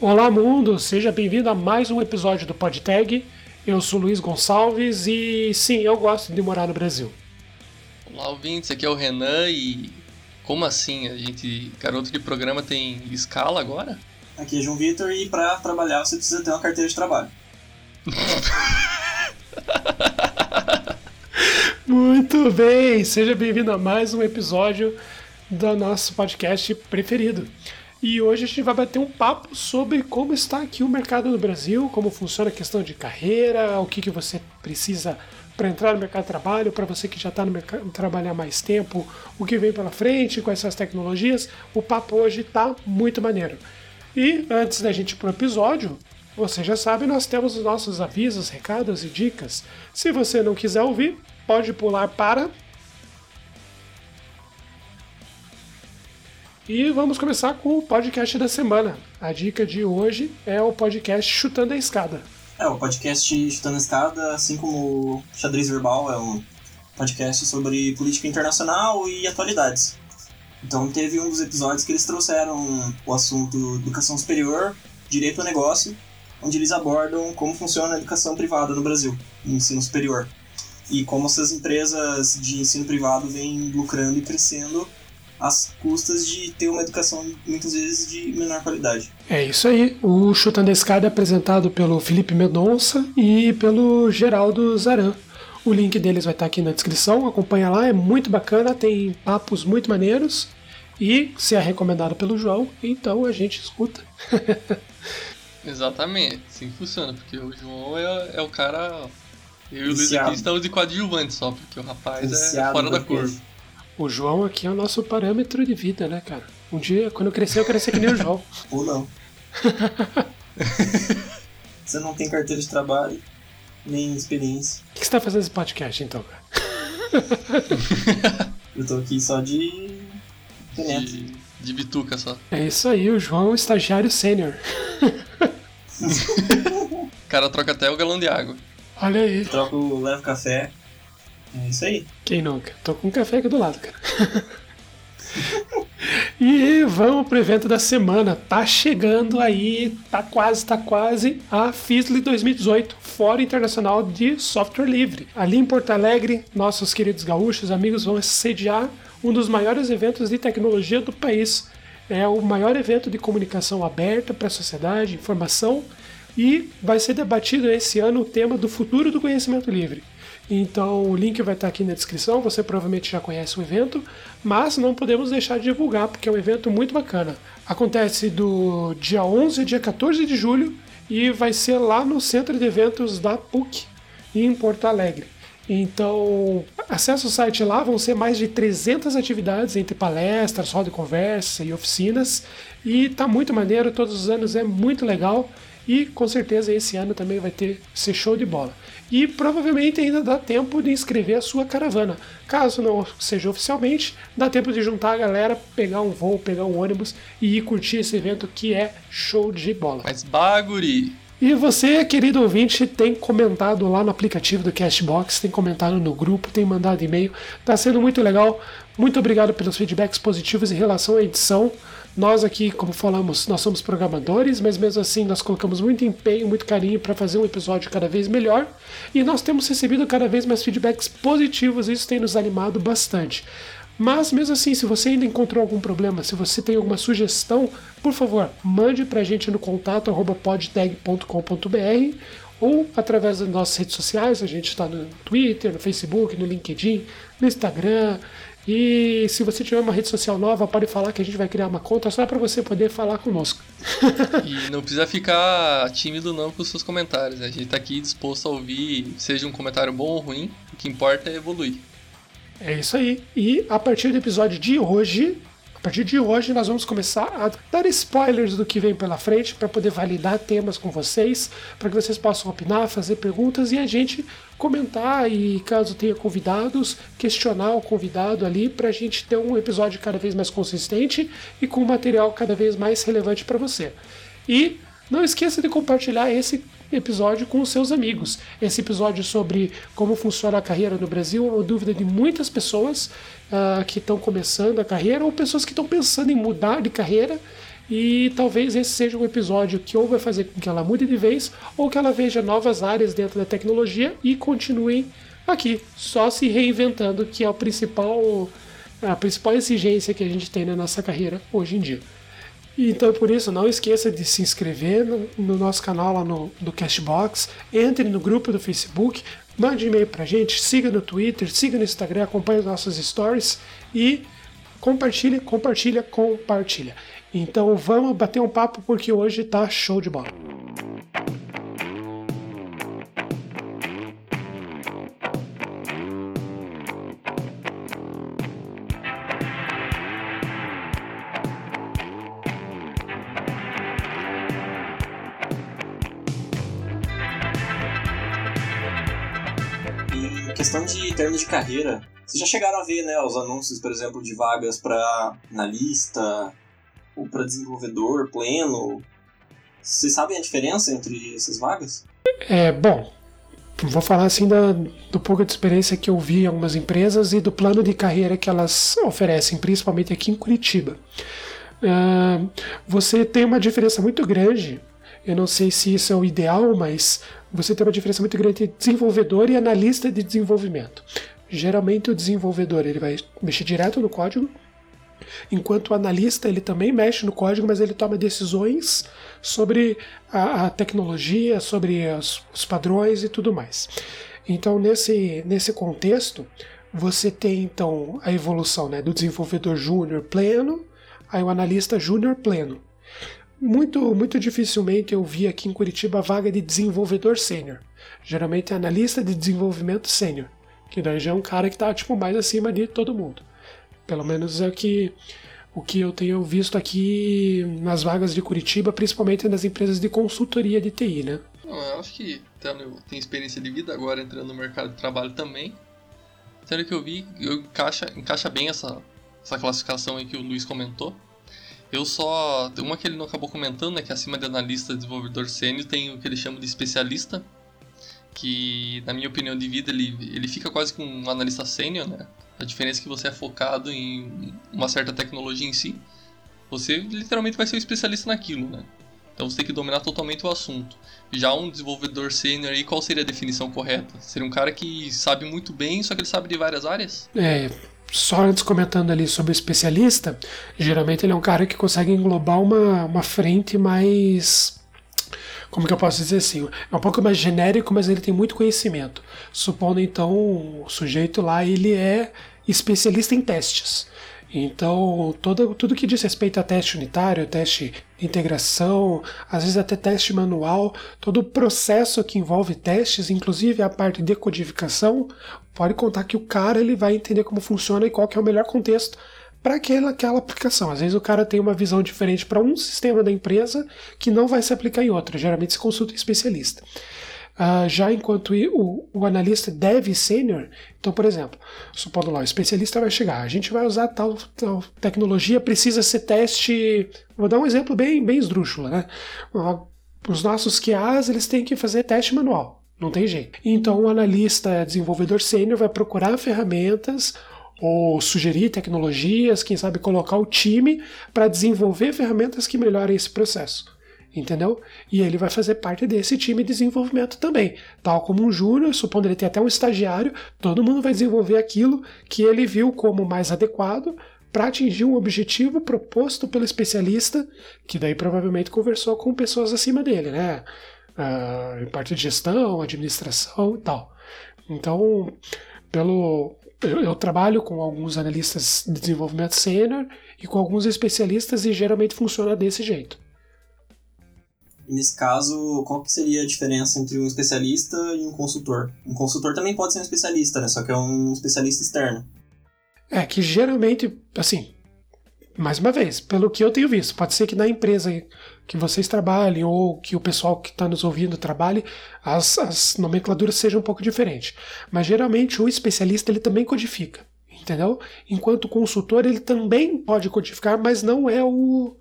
Olá, mundo! Seja bem-vindo a mais um episódio do PodTag. Eu sou Luiz Gonçalves e sim, eu gosto de morar no Brasil. Olá, ouvintes, aqui é o Renan e. Como assim? A gente, garoto de programa, tem escala agora? Aqui é João Vitor e para trabalhar você precisa ter uma carteira de trabalho. Muito bem! Seja bem-vindo a mais um episódio do nosso podcast preferido. E hoje a gente vai bater um papo sobre como está aqui o mercado no Brasil, como funciona a questão de carreira, o que, que você precisa para entrar no mercado de trabalho, para você que já está no mercado trabalhar mais tempo, o que vem pela frente, quais são as tecnologias. O papo hoje está muito maneiro. E antes da gente ir para o episódio, você já sabe, nós temos os nossos avisos, recados e dicas. Se você não quiser ouvir, pode pular para E vamos começar com o podcast da semana. A dica de hoje é o podcast Chutando a Escada. É, o podcast Chutando a Escada, assim como Xadrez Verbal, é um podcast sobre política internacional e atualidades. Então teve um dos episódios que eles trouxeram o assunto educação superior, direito ao negócio, onde eles abordam como funciona a educação privada no Brasil, no ensino superior. E como essas empresas de ensino privado vêm lucrando e crescendo às custas de ter uma educação muitas vezes de menor qualidade. É isso aí. O Chutando a Escada é apresentado pelo Felipe Mendonça e pelo Geraldo Zaran. O link deles vai estar aqui na descrição, acompanha lá, é muito bacana, tem papos muito maneiros e se é recomendado pelo João, então a gente escuta. Exatamente, assim funciona, porque o João é, é o cara. Eu e o Luiz aqui estamos de coadjuvante só, porque o rapaz é fora da curva. O João aqui é o nosso parâmetro de vida, né, cara? Um dia, quando eu crescer, eu quero ser que nem o João. Ou não. você não tem carteira de trabalho, nem experiência. O que você tá fazendo esse podcast, então, cara? eu tô aqui só de... De, de bituca só. É isso aí, o João é um estagiário sênior. o cara troca até o galão de água. Olha aí. Troca o leve café. É isso aí. Quem nunca? Tô com um café aqui do lado, cara. e vamos pro evento da semana. Tá chegando aí, tá quase, tá quase a FISLE 2018, Fórum Internacional de Software Livre. Ali em Porto Alegre, nossos queridos gaúchos, amigos, vão sediar um dos maiores eventos de tecnologia do país. É o maior evento de comunicação aberta para a sociedade, informação, e vai ser debatido esse ano o tema do futuro do conhecimento livre. Então o link vai estar aqui na descrição, você provavelmente já conhece o evento, mas não podemos deixar de divulgar porque é um evento muito bacana. Acontece do dia 11 ao dia 14 de julho e vai ser lá no centro de eventos da PUC, em Porto Alegre. Então, acesse o site lá, vão ser mais de 300 atividades entre palestras, roda de conversa e oficinas. E tá muito maneiro, todos os anos é muito legal. E com certeza esse ano também vai ter ser show de bola. E provavelmente ainda dá tempo de inscrever a sua caravana. Caso não seja oficialmente, dá tempo de juntar a galera, pegar um voo, pegar um ônibus e ir curtir esse evento que é show de bola. Mas baguri! E você, querido ouvinte, tem comentado lá no aplicativo do Castbox, tem comentado no grupo, tem mandado e-mail. Está sendo muito legal. Muito obrigado pelos feedbacks positivos em relação à edição. Nós aqui, como falamos, nós somos programadores, mas mesmo assim nós colocamos muito empenho, muito carinho para fazer um episódio cada vez melhor. E nós temos recebido cada vez mais feedbacks positivos, e isso tem nos animado bastante. Mas mesmo assim, se você ainda encontrou algum problema, se você tem alguma sugestão, por favor, mande para a gente no contato podtag.com.br ou através das nossas redes sociais. A gente está no Twitter, no Facebook, no LinkedIn, no Instagram, e se você tiver uma rede social nova, pode falar que a gente vai criar uma conta só para você poder falar conosco. e não precisa ficar tímido não com os seus comentários. A gente está aqui disposto a ouvir, seja um comentário bom ou ruim. O que importa é evoluir. É isso aí. E a partir do episódio de hoje, a partir de hoje nós vamos começar a dar spoilers do que vem pela frente para poder validar temas com vocês, para que vocês possam opinar, fazer perguntas e a gente comentar e caso tenha convidados, questionar o convidado ali para a gente ter um episódio cada vez mais consistente e com material cada vez mais relevante para você. E não esqueça de compartilhar esse episódio com seus amigos. Esse episódio sobre como funciona a carreira no Brasil é uma dúvida de muitas pessoas uh, que estão começando a carreira ou pessoas que estão pensando em mudar de carreira. E talvez esse seja um episódio que ou vai fazer com que ela mude de vez, ou que ela veja novas áreas dentro da tecnologia e continue aqui, só se reinventando, que é o principal, a principal exigência que a gente tem na nossa carreira hoje em dia. Então, por isso, não esqueça de se inscrever no, no nosso canal lá no, no Cashbox, entre no grupo do Facebook, mande e-mail pra gente, siga no Twitter, siga no Instagram, acompanhe nossas stories e compartilha, compartilha, compartilha. Então vamos bater um papo porque hoje tá show de bola. De carreira, vocês já chegaram a ver, né, os anúncios, por exemplo, de vagas para analista, ou para desenvolvedor pleno. Vocês sabem a diferença entre essas vagas? É, bom, vou falar assim da, do pouco de experiência que eu vi em algumas empresas e do plano de carreira que elas oferecem, principalmente aqui em Curitiba. Uh, você tem uma diferença muito grande. Eu não sei se isso é o ideal, mas você tem uma diferença muito grande entre desenvolvedor e analista de desenvolvimento. Geralmente o desenvolvedor ele vai mexer direto no código, Enquanto o analista, ele também mexe no código, mas ele toma decisões sobre a, a tecnologia, sobre os, os padrões e tudo mais. Então, nesse, nesse contexto, você tem então a evolução né, do desenvolvedor júnior pleno, aí o analista júnior pleno. Muito, muito dificilmente eu vi aqui em Curitiba a vaga de desenvolvedor sênior. Geralmente é analista de desenvolvimento sênior, que daí já é um cara que está tipo, mais acima de todo mundo. Pelo menos é o que, o que eu tenho visto aqui nas vagas de Curitiba, principalmente nas empresas de consultoria de TI, né? Eu acho que tendo, tem experiência de vida agora entrando no mercado de trabalho também. Sendo que eu vi, eu encaixa, encaixa bem essa, essa classificação aí que o Luiz comentou. Eu só. Uma que ele não acabou comentando, né? Que acima de analista desenvolvedor sênior tem o que ele chama de especialista. Que, na minha opinião de vida, ele, ele fica quase com um analista sênior, né? A diferença é que você é focado em uma certa tecnologia em si. Você literalmente vai ser um especialista naquilo, né? Então você tem que dominar totalmente o assunto. Já um desenvolvedor sênior aí, qual seria a definição correta? Seria um cara que sabe muito bem, só que ele sabe de várias áreas? É, só antes comentando ali sobre o especialista, geralmente ele é um cara que consegue englobar uma, uma frente mais como que eu posso dizer assim? É um pouco mais genérico, mas ele tem muito conhecimento. Supondo então o sujeito lá ele é especialista em testes. Então, todo, tudo que diz respeito a teste unitário, teste integração, às vezes até teste manual, todo o processo que envolve testes, inclusive a parte de codificação, pode contar que o cara ele vai entender como funciona e qual é o melhor contexto para aquela, aquela aplicação. Às vezes o cara tem uma visão diferente para um sistema da empresa que não vai se aplicar em outro. Geralmente se consulta um especialista. Uh, já enquanto o, o analista deve sênior, então, por exemplo, supondo lá, o especialista vai chegar, a gente vai usar tal, tal tecnologia, precisa ser teste. Vou dar um exemplo bem, bem esdrúxulo, né? Os nossos QAs eles têm que fazer teste manual, não tem jeito. Então, o analista desenvolvedor sênior vai procurar ferramentas ou sugerir tecnologias, quem sabe colocar o time para desenvolver ferramentas que melhorem esse processo. Entendeu? E ele vai fazer parte desse time de desenvolvimento também. Tal como um júnior, supondo ele ter até um estagiário, todo mundo vai desenvolver aquilo que ele viu como mais adequado para atingir um objetivo proposto pelo especialista, que daí provavelmente conversou com pessoas acima dele, né? Uh, em parte de gestão, administração e tal. Então, pelo, eu, eu, trabalho com alguns analistas de desenvolvimento sênior e com alguns especialistas e geralmente funciona desse jeito. Nesse caso, qual que seria a diferença entre um especialista e um consultor? Um consultor também pode ser um especialista, né? Só que é um especialista externo. É que geralmente, assim, mais uma vez, pelo que eu tenho visto, pode ser que na empresa que vocês trabalhem ou que o pessoal que está nos ouvindo trabalhe, as, as nomenclaturas sejam um pouco diferentes. Mas geralmente o especialista ele também codifica, entendeu? Enquanto o consultor ele também pode codificar, mas não é o,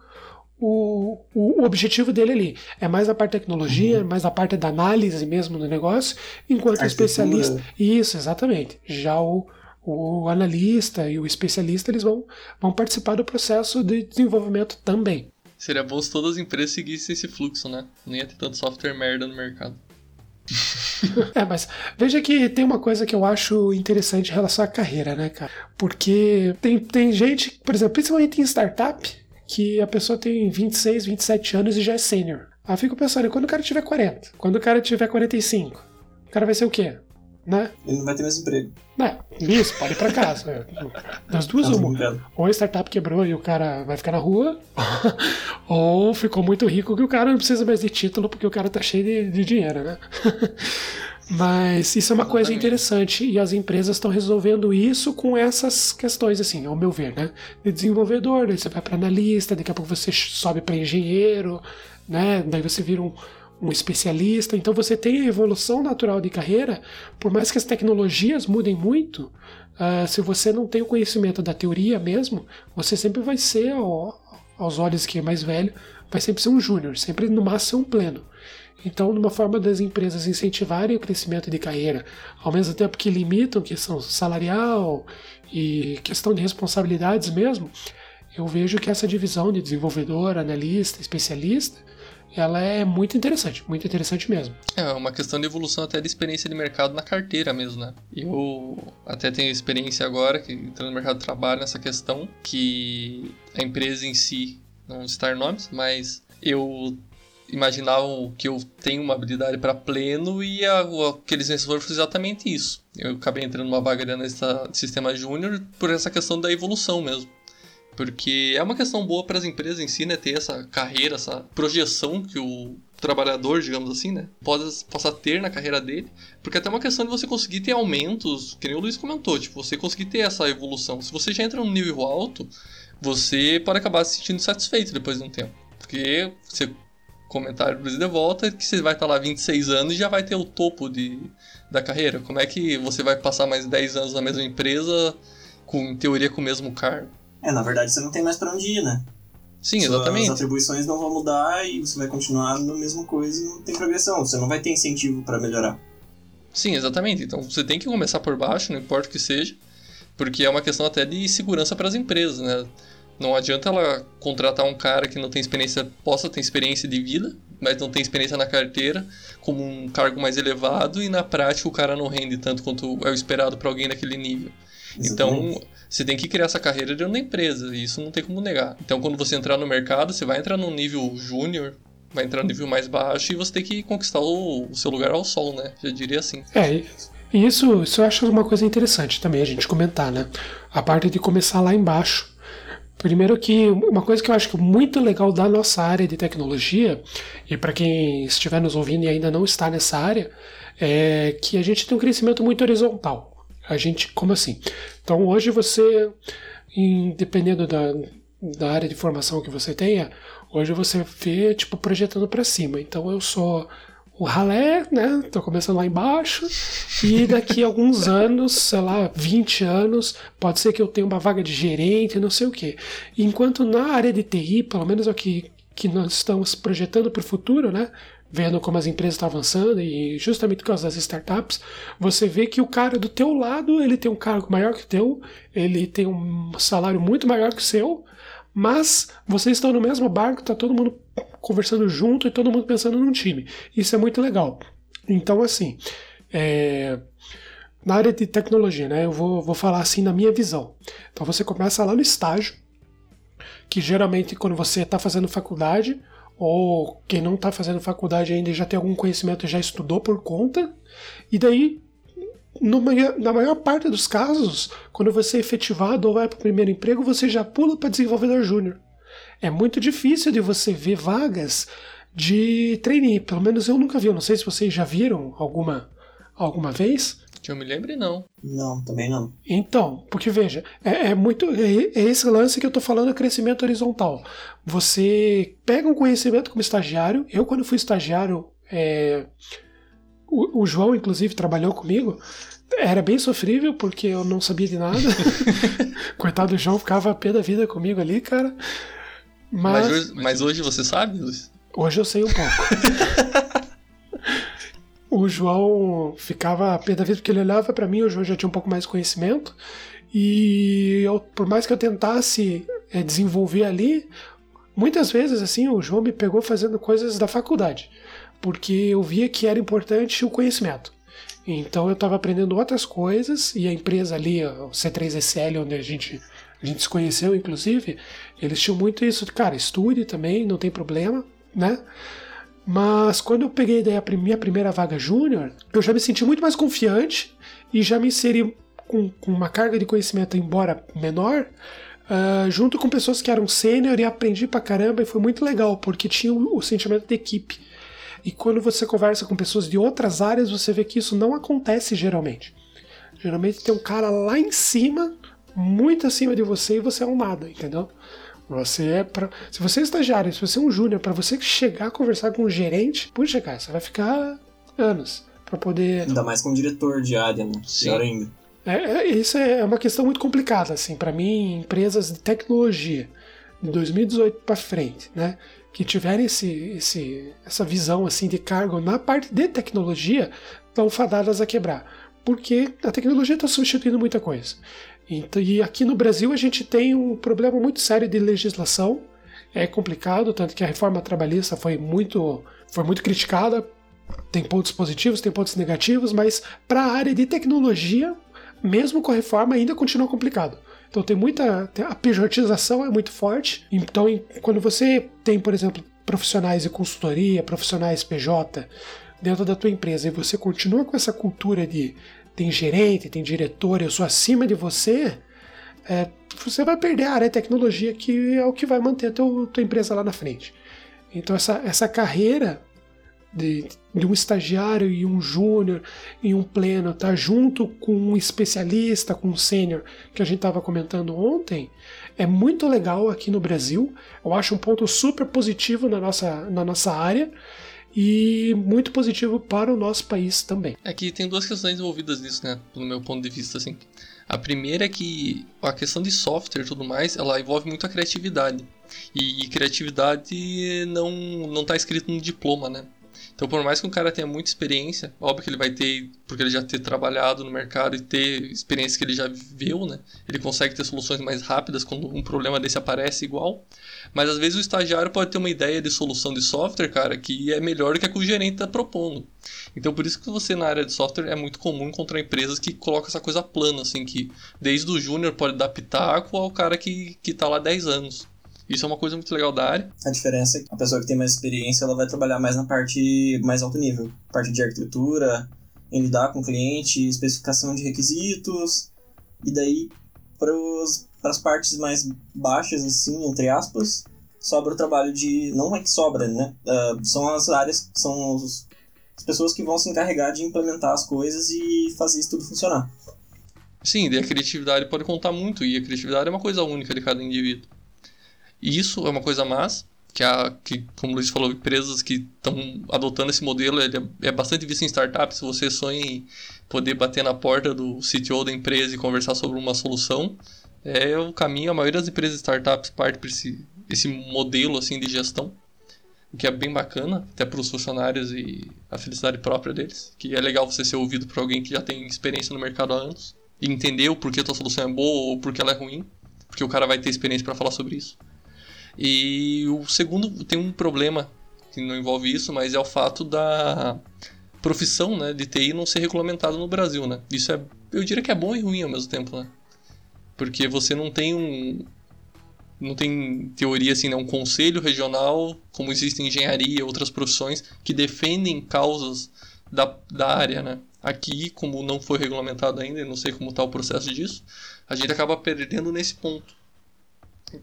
o, o, objetivo dele ali. É mais a parte da tecnologia, uhum. mais a parte da análise mesmo do negócio, enquanto o especialista. Isso, exatamente. Já o, o analista e o especialista eles vão, vão participar do processo de desenvolvimento também. Seria bom se todas as empresas seguissem esse fluxo, né? Não ia ter tanto software merda no mercado. é, mas veja que tem uma coisa que eu acho interessante em relação à carreira, né, cara? Porque tem, tem gente, por exemplo, principalmente em startup, que a pessoa tem 26, 27 anos e já é sênior. Aí eu fico pensando, e quando o cara tiver 40? Quando o cara tiver 45? O cara vai ser o quê? Né? Ele não vai ter mais emprego. É, isso, pode ir pra casa. Das duas, uma. Ou a startup quebrou e o cara vai ficar na rua, ou ficou muito rico que o cara não precisa mais de título porque o cara tá cheio de, de dinheiro, né? Mas isso é uma coisa interessante e as empresas estão resolvendo isso com essas questões, assim, ao meu ver, né? De desenvolvedor, daí você vai para analista, daqui a pouco você sobe para engenheiro, né? Daí você vira um, um especialista. Então você tem a evolução natural de carreira, por mais que as tecnologias mudem muito, uh, se você não tem o conhecimento da teoria mesmo, você sempre vai ser, ó, aos olhos que é mais velho, vai sempre ser um júnior, sempre no máximo um pleno. Então, numa forma das empresas incentivarem o crescimento de carreira, ao mesmo tempo que limitam questão salarial e questão de responsabilidades mesmo, eu vejo que essa divisão de desenvolvedor, analista, especialista, ela é muito interessante, muito interessante mesmo. É uma questão de evolução até de experiência de mercado na carteira mesmo, né? Eu até tenho experiência agora, que entrando no mercado de trabalho nessa questão, que a empresa em si, não citar nomes, mas eu imaginavam que eu tenho uma habilidade para pleno e a, o que eles foram exatamente isso. Eu acabei entrando numa vaga de sistema júnior por essa questão da evolução mesmo. Porque é uma questão boa para as empresas em si, né? Ter essa carreira, essa projeção que o trabalhador, digamos assim, né? Possa, possa ter na carreira dele. Porque é até uma questão de você conseguir ter aumentos, que nem o Luiz comentou, tipo, você conseguir ter essa evolução. Se você já entra num nível alto, você pode acabar se sentindo satisfeito depois de um tempo. Porque você comentário do de volta que você vai estar lá 26 anos e já vai ter o topo de, da carreira. Como é que você vai passar mais 10 anos na mesma empresa, com em teoria com o mesmo cargo? É, na verdade você não tem mais para onde ir, né? Sim, exatamente. As atribuições não vão mudar e você vai continuar na mesma coisa e não tem progressão. Você não vai ter incentivo para melhorar. Sim, exatamente. Então você tem que começar por baixo, não importa o que seja, porque é uma questão até de segurança para as empresas, né? Não adianta ela contratar um cara que não tem experiência, possa ter experiência de vida, mas não tem experiência na carteira, como um cargo mais elevado e na prática o cara não rende tanto quanto é o esperado para alguém daquele nível. Então, Exatamente. Então, você tem que criar essa carreira dentro da empresa, e isso não tem como negar. Então, quando você entrar no mercado, você vai entrar no nível júnior, vai entrar no nível mais baixo e você tem que conquistar o, o seu lugar ao sol, né? Já diria assim. É, e isso, isso eu acho uma coisa interessante também a gente comentar, né? A parte de começar lá embaixo. Primeiro que uma coisa que eu acho muito legal da nossa área de tecnologia, e para quem estiver nos ouvindo e ainda não está nessa área, é que a gente tem um crescimento muito horizontal. A gente, como assim? Então hoje você, dependendo da, da área de formação que você tenha, hoje você vê tipo projetando para cima. Então eu sou o ralé, né? Tô começando lá embaixo. E daqui a alguns anos, sei lá, 20 anos, pode ser que eu tenha uma vaga de gerente, não sei o quê. Enquanto na área de TI, pelo menos é o que, que nós estamos projetando para o futuro, né? vendo como as empresas estão avançando e justamente por causa das startups, você vê que o cara do teu lado, ele tem um cargo maior que o teu, ele tem um salário muito maior que o seu, mas vocês estão no mesmo barco, tá todo mundo conversando junto e todo mundo pensando num time. Isso é muito legal. Então, assim, é... na área de tecnologia, né, eu vou, vou falar assim na minha visão. Então, você começa lá no estágio, que geralmente quando você está fazendo faculdade, ou quem não está fazendo faculdade ainda já tem algum conhecimento, já estudou por conta, e daí, na maior parte dos casos, quando você é efetivado ou vai para o primeiro emprego, você já pula para desenvolvedor júnior. É muito difícil de você ver vagas de trainee, pelo menos eu nunca vi, eu não sei se vocês já viram alguma, alguma vez. Que eu me lembre, não. Não, também não. Então, porque veja, é, é muito. É, é, esse lance que eu tô falando, crescimento horizontal. Você pega um conhecimento como estagiário. Eu, quando fui estagiário, é, o, o João, inclusive, trabalhou comigo. Era bem sofrível, porque eu não sabia de nada. Coitado do João, ficava a pé da vida comigo ali, cara. Mas, mas, hoje, mas hoje você sabe, Luiz? Hoje eu sei um pouco. o João ficava a pé da vida porque ele olhava para mim, o João já tinha um pouco mais de conhecimento, e eu, por mais que eu tentasse é, desenvolver ali, muitas vezes assim o João me pegou fazendo coisas da faculdade, porque eu via que era importante o conhecimento. Então eu estava aprendendo outras coisas e a empresa ali, o C3SL, onde a gente, a gente se conheceu, inclusive, eles tinham muito isso de, cara, estude também, não tem problema, né? Mas quando eu peguei daí a minha primeira vaga júnior, eu já me senti muito mais confiante e já me inseri com, com uma carga de conhecimento, embora menor, uh, junto com pessoas que eram sênior e aprendi pra caramba e foi muito legal, porque tinha o, o sentimento de equipe. E quando você conversa com pessoas de outras áreas, você vê que isso não acontece geralmente. Geralmente tem um cara lá em cima, muito acima de você, e você é um nada, entendeu? Você é para se você é estagiário, se você é um júnior, para você chegar a conversar com um gerente, puxa, cara, você vai ficar anos para poder. Ainda mais com um diretor de área, né? Pior ainda. É, é, isso é uma questão muito complicada, assim, para mim, empresas de tecnologia de 2018 para frente, né, que tiverem esse, esse, essa visão assim de cargo na parte de tecnologia, estão fadadas a quebrar, porque a tecnologia está substituindo muita coisa. Então, e aqui no Brasil a gente tem um problema muito sério de legislação. É complicado, tanto que a reforma trabalhista foi muito, foi muito criticada. Tem pontos positivos, tem pontos negativos, mas para a área de tecnologia, mesmo com a reforma, ainda continua complicado. Então tem muita. A pejotização é muito forte. Então, quando você tem, por exemplo, profissionais de consultoria, profissionais PJ dentro da tua empresa e você continua com essa cultura de tem gerente, tem diretor, eu sou acima de você, é, você vai perder a área de tecnologia que é o que vai manter a teu, tua empresa lá na frente. Então essa, essa carreira de, de um estagiário e um júnior e um pleno estar tá junto com um especialista, com um sênior que a gente estava comentando ontem, é muito legal aqui no Brasil. Eu acho um ponto super positivo na nossa, na nossa área e muito positivo para o nosso país também. É que tem duas questões envolvidas nisso, né? Do meu ponto de vista, assim. A primeira é que a questão de software e tudo mais, ela envolve muito a criatividade. E criatividade não não está escrito no diploma, né? Então, por mais que um cara tenha muita experiência, óbvio que ele vai ter, porque ele já ter trabalhado no mercado e ter experiência que ele já viveu, né? Ele consegue ter soluções mais rápidas quando um problema desse aparece igual. Mas às vezes o estagiário pode ter uma ideia de solução de software, cara, que é melhor do que a que o gerente está propondo. Então, por isso que você na área de software é muito comum encontrar empresas que colocam essa coisa plana, assim, que desde o júnior pode dar pitaco ao cara que, que tá lá 10 anos. Isso é uma coisa muito legal da área. A diferença é que a pessoa que tem mais experiência, ela vai trabalhar mais na parte mais alto nível. Parte de arquitetura, em lidar com o cliente, especificação de requisitos. E daí, para as partes mais baixas, assim, entre aspas, sobra o trabalho de... Não é que sobra, né? Uh, são as áreas, são os, as pessoas que vão se encarregar de implementar as coisas e fazer isso tudo funcionar. Sim, e a criatividade pode contar muito, e a criatividade é uma coisa única de cada indivíduo. Isso é uma coisa mais que, a, que como o Luiz falou, empresas que estão adotando esse modelo ele é, é, bastante visto em startups. Se você sonha em poder bater na porta do CTO da empresa e conversar sobre uma solução, é o caminho. A maioria das empresas startups parte para esse, esse modelo assim de gestão, o que é bem bacana, até para os funcionários e a felicidade própria deles. Que é legal você ser ouvido por alguém que já tem experiência no mercado há anos e entender o porquê a tua solução é boa ou porquê ela é ruim, porque o cara vai ter experiência para falar sobre isso. E o segundo tem um problema que não envolve isso, mas é o fato da profissão né, de TI não ser regulamentada no Brasil. Né? Isso é, eu diria que é bom e ruim ao mesmo tempo. Né? Porque você não tem um. Não tem teoria assim, né, um conselho regional, como existe em engenharia e outras profissões, que defendem causas da, da área. Né? Aqui, como não foi regulamentado ainda, não sei como está o processo disso, a gente acaba perdendo nesse ponto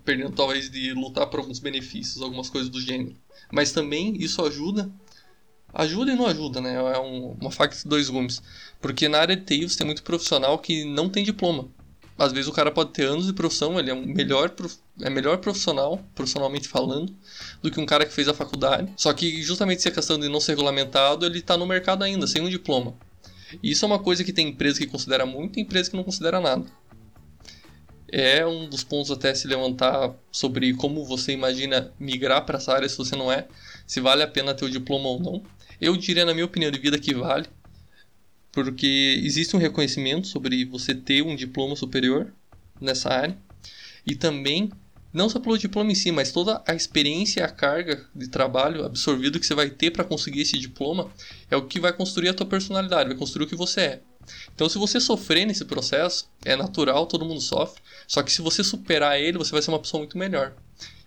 perdendo talvez de lutar por alguns benefícios, algumas coisas do gênero. Mas também isso ajuda, ajuda e não ajuda, né? É um, uma faca de dois gumes. Porque na área de TI você tem muito profissional que não tem diploma. Às vezes o cara pode ter anos de profissão, ele é um melhor, é melhor profissional, profissionalmente falando, do que um cara que fez a faculdade. Só que justamente se a questão de não ser regulamentado, ele está no mercado ainda, sem um diploma. E isso é uma coisa que tem empresa que considera muito e empresa que não considera nada é um dos pontos até se levantar sobre como você imagina migrar para essa área se você não é, se vale a pena ter o diploma ou não. Eu diria, na minha opinião de vida, que vale, porque existe um reconhecimento sobre você ter um diploma superior nessa área e também não só pelo diploma em si, mas toda a experiência e a carga de trabalho absorvido que você vai ter para conseguir esse diploma é o que vai construir a tua personalidade, vai construir o que você é. Então, se você sofrer nesse processo, é natural, todo mundo sofre. Só que se você superar ele, você vai ser uma pessoa muito melhor.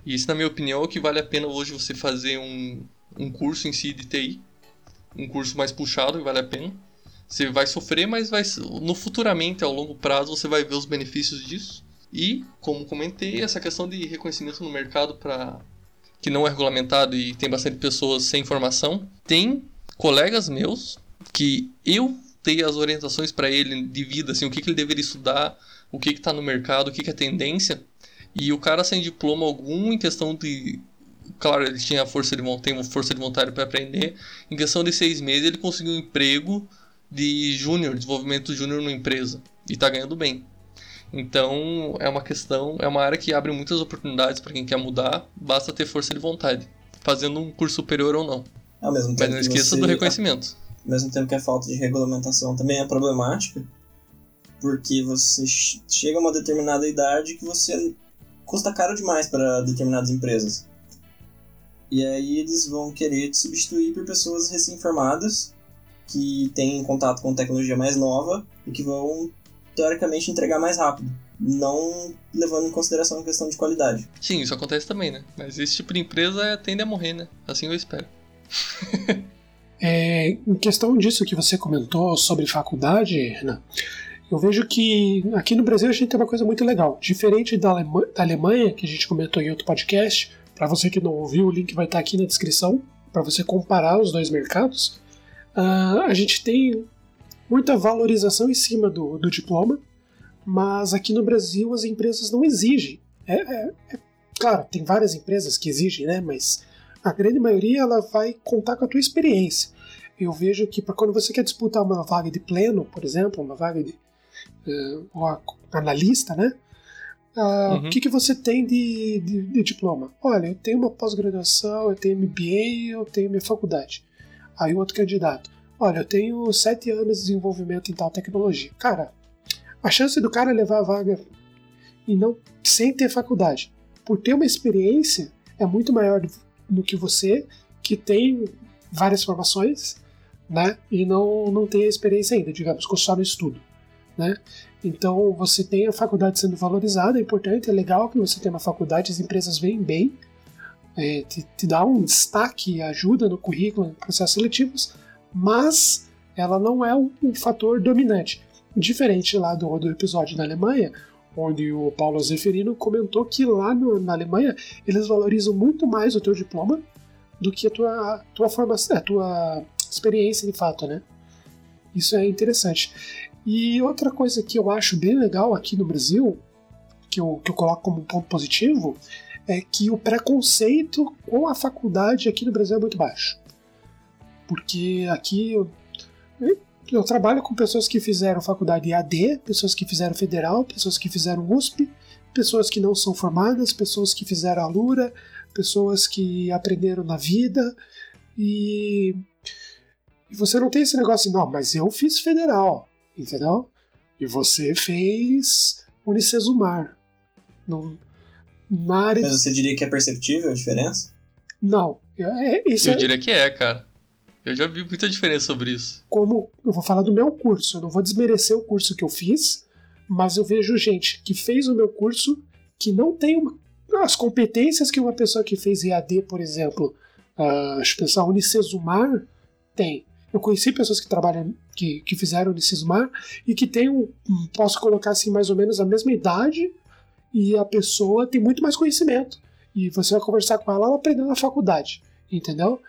E isso, na minha opinião, é o que vale a pena hoje você fazer um, um curso em si de TI. Um curso mais puxado, que vale a pena. Você vai sofrer, mas vai, no futuramente, ao longo prazo, você vai ver os benefícios disso. E, como comentei, essa questão de reconhecimento no mercado para que não é regulamentado e tem bastante pessoas sem formação. Tem colegas meus que eu dei as orientações para ele de vida, assim, o que, que ele deveria estudar, o que está no mercado, o que, que é tendência. E o cara sem diploma algum, em questão de. Claro, ele tinha força de tem força de vontade para aprender. Em questão de seis meses, ele conseguiu um emprego de júnior, desenvolvimento júnior numa empresa. E está ganhando bem. Então, é uma questão, é uma área que abre muitas oportunidades para quem quer mudar, basta ter força de vontade, fazendo um curso superior ou não. Mas não esqueça você, do reconhecimento. Ao mesmo tempo que a falta de regulamentação também é problemática, porque você chega a uma determinada idade que você custa caro demais para determinadas empresas. E aí eles vão querer te substituir por pessoas recém-formadas que têm contato com tecnologia mais nova e que vão teoricamente entregar mais rápido, não levando em consideração a questão de qualidade. Sim, isso acontece também, né? Mas esse tipo de empresa tende a morrer, né? Assim eu espero. é, em questão disso que você comentou sobre faculdade, Renan, eu vejo que aqui no Brasil a gente tem uma coisa muito legal. Diferente da, da Alemanha, que a gente comentou em outro podcast, para você que não ouviu, o link vai estar aqui na descrição, para você comparar os dois mercados. Uh, a gente tem muita valorização em cima do, do diploma, mas aqui no Brasil as empresas não exigem. É, é, é, claro, tem várias empresas que exigem, né? Mas a grande maioria ela vai contar com a tua experiência. Eu vejo que para quando você quer disputar uma vaga de pleno, por exemplo, uma vaga de uh, analista, né? Uh, uhum. O que, que você tem de, de, de diploma? Olha, eu tenho uma pós-graduação, eu tenho MBA, eu tenho minha faculdade. Aí o outro candidato, Olha, eu tenho sete anos de desenvolvimento em tal tecnologia. Cara, a chance do cara levar a vaga e não sem ter faculdade, por ter uma experiência, é muito maior do que você que tem várias formações, né? E não, não tem a experiência ainda, digamos, só no estudo, né? Então você tem a faculdade sendo valorizada, é importante, é legal que você tenha uma faculdade, as empresas veem bem, é, te, te dá um destaque, ajuda no currículo, em processos seletivos, mas ela não é um, um fator dominante. Diferente lá do, do episódio na Alemanha, onde o Paulo Zeferino comentou que lá no, na Alemanha eles valorizam muito mais o teu diploma do que a tua, tua formação, a tua experiência de fato, né? Isso é interessante. E outra coisa que eu acho bem legal aqui no Brasil, que eu, que eu coloco como ponto positivo, é que o preconceito com a faculdade aqui no Brasil é muito baixo porque aqui eu, eu trabalho com pessoas que fizeram faculdade AD, pessoas que fizeram federal, pessoas que fizeram USP, pessoas que não são formadas, pessoas que fizeram a Lura, pessoas que aprenderam na vida e, e você não tem esse negócio assim, não, mas eu fiz federal, entendeu? E você fez Unicesumar. Não, na área... Mas você diria que é perceptível a diferença? Não. É, isso eu é... diria que é, cara. Eu já vi muita diferença sobre isso. Como eu vou falar do meu curso, eu não vou desmerecer o curso que eu fiz, mas eu vejo gente que fez o meu curso que não tem uma, as competências que uma pessoa que fez EAD, por exemplo, acho que pensar Unicesumar tem. Eu conheci pessoas que trabalham, que, que fizeram Unicesumar e que tem um, posso colocar assim, mais ou menos a mesma idade e a pessoa tem muito mais conhecimento. E você vai conversar com ela, ela aprendeu na faculdade, entendeu?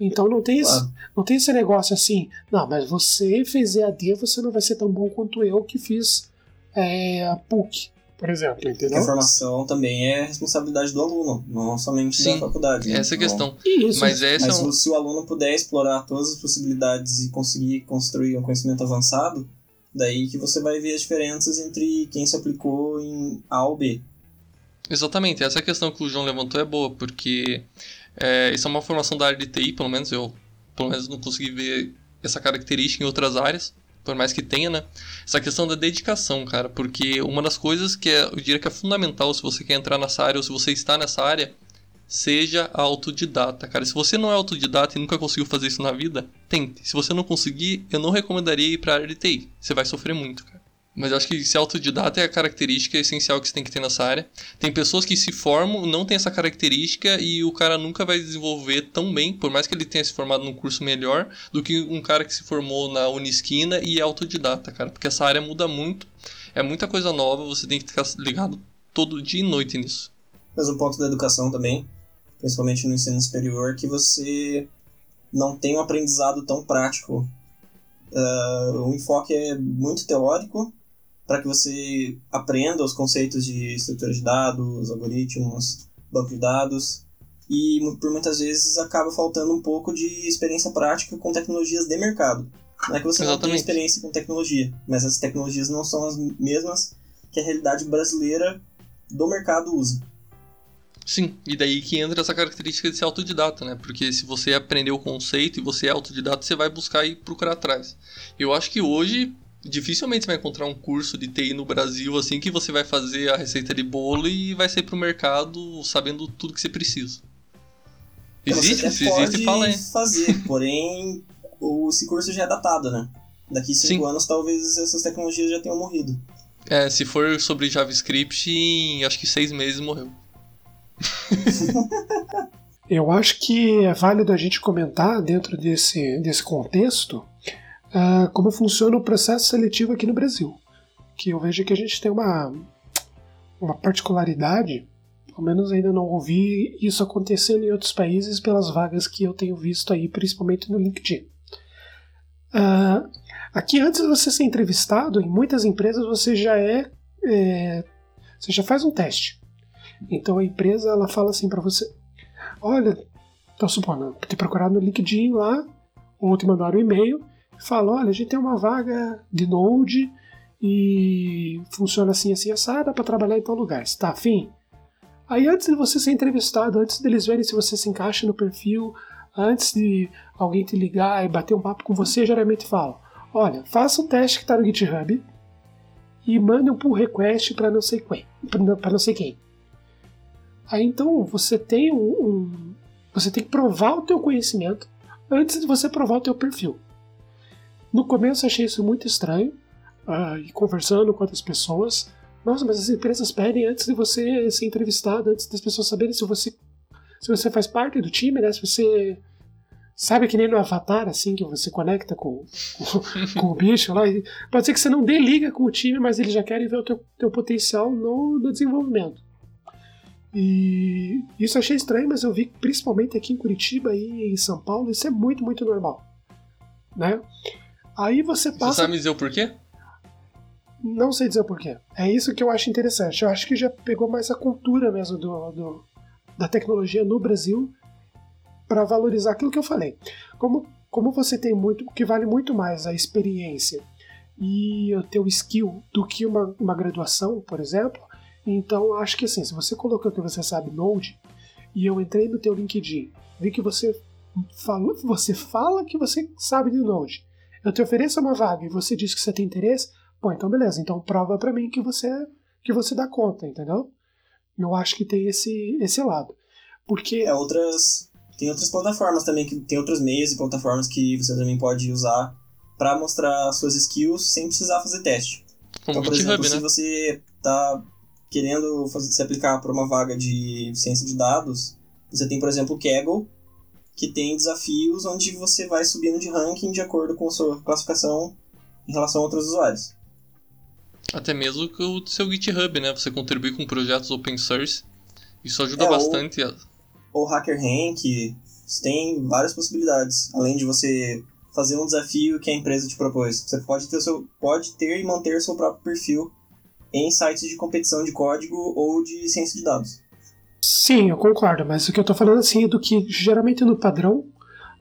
Então não tem, claro. esse, não tem esse negócio assim, não, mas você fez EAD, você não vai ser tão bom quanto eu que fiz é, a PUC, por exemplo, entendeu? A formação também é responsabilidade do aluno, não somente Sim, da faculdade. Essa é a questão. Isso. Mas, essa mas é um... se o aluno puder explorar todas as possibilidades e conseguir construir um conhecimento avançado, daí que você vai ver as diferenças entre quem se aplicou em A ou B. Exatamente, essa questão que o João levantou é boa, porque é, isso é uma formação da área de TI, pelo menos eu pelo menos não consegui ver essa característica em outras áreas. por mais que tenha, né? Essa questão da dedicação, cara, porque uma das coisas que é, eu diria que é fundamental se você quer entrar nessa área ou se você está nessa área, seja autodidata, cara. Se você não é autodidata e nunca conseguiu fazer isso na vida, tente. Se você não conseguir, eu não recomendaria ir para a área de TI. Você vai sofrer muito, cara. Mas eu acho que ser autodidata é a característica essencial que você tem que ter nessa área. Tem pessoas que se formam, não tem essa característica e o cara nunca vai desenvolver tão bem, por mais que ele tenha se formado num curso melhor, do que um cara que se formou na Unisquina e é autodidata, cara. Porque essa área muda muito, é muita coisa nova, você tem que ficar ligado todo dia e noite nisso. Mas um ponto da educação também, principalmente no ensino superior, que você não tem um aprendizado tão prático. Uh, o enfoque é muito teórico para que você aprenda os conceitos de estrutura de dados, algoritmos, banco de dados, e por muitas vezes acaba faltando um pouco de experiência prática com tecnologias de mercado. Não é que você Exatamente. não tem experiência com tecnologia, mas as tecnologias não são as mesmas que a realidade brasileira do mercado usa. Sim, e daí que entra essa característica de ser autodidata, né? Porque se você aprendeu o conceito e você é autodidata, você vai buscar e procurar atrás. Eu acho que hoje dificilmente você vai encontrar um curso de TI no Brasil assim que você vai fazer a receita de bolo e vai sair pro mercado sabendo tudo que você precisa. Existe, se existe, fala aí. fazer, porém esse curso já é datado, né? Daqui cinco Sim. anos talvez essas tecnologias já tenham morrido. É, se for sobre JavaScript, em acho que seis meses morreu. Eu acho que é válido a gente comentar dentro desse, desse contexto uh, como funciona o processo seletivo aqui no Brasil. Que eu vejo que a gente tem uma, uma particularidade, pelo menos ainda não ouvi isso acontecendo em outros países pelas vagas que eu tenho visto aí, principalmente no LinkedIn. Uh, aqui, antes de você ser entrevistado, em muitas empresas você já é, é você já faz um teste. Então a empresa ela fala assim para você: olha, tô supondo, ter procurado no LinkedIn lá, ou te mandaram um e-mail fala: olha, a gente tem uma vaga de Node e funciona assim, assim, assada para trabalhar em tal lugar. Está afim? Aí, antes de você ser entrevistado, antes deles verem se você se encaixa no perfil, antes de alguém te ligar e bater um papo com você, geralmente fala: olha, faça um teste que está no GitHub e mande um pull request para não sei quem, para não sei quem. Aí então você tem um, um, você tem que provar o teu conhecimento antes de você provar o teu perfil. No começo achei isso muito estranho, uh, e conversando com outras pessoas. Nossa, mas as empresas pedem antes de você ser entrevistado, antes das pessoas saberem se você, se você faz parte do time, né? Se você Sabe que nem no Avatar, assim, que você conecta com, com, com o bicho lá. Pode ser que você não dê liga com o time, mas eles já querem ver o teu, teu potencial no, no desenvolvimento. E isso achei estranho, mas eu vi principalmente aqui em Curitiba e em São Paulo, isso é muito, muito normal. Né? Aí você passa. Você sabe dizer o porquê? Não sei dizer o porquê. É isso que eu acho interessante. Eu acho que já pegou mais a cultura mesmo do, do da tecnologia no Brasil para valorizar aquilo que eu falei. Como, como você tem muito, que vale muito mais a experiência e o teu skill do que uma, uma graduação, por exemplo, então acho que assim, se você colocou que você sabe Node e eu entrei no teu LinkedIn, vi que você falou, você fala que você sabe de Node eu te ofereço uma vaga e você diz que você tem interesse, pô, então beleza, então prova para mim que você que você dá conta, entendeu? Eu acho que tem esse esse lado. Porque é outras tem outras plataformas também que tem outros meios e plataformas que você também pode usar para mostrar suas skills sem precisar fazer teste. Como então, por exemplo, Hub, né? se você tá querendo fazer, se aplicar para uma vaga de ciência de dados, você tem, por exemplo, o Kaggle, que tem desafios onde você vai subindo de ranking de acordo com a sua classificação em relação a outros usuários. Até mesmo com o seu GitHub, né? Você contribuir com projetos open source. Isso ajuda é, bastante. Ou, ou HackerRank, tem várias possibilidades. Além de você fazer um desafio que a empresa te propôs. Você pode ter, seu, pode ter e manter seu próprio perfil em sites de competição de código ou de ciência de dados. Sim, eu concordo, mas o que eu estou falando assim é do que geralmente no padrão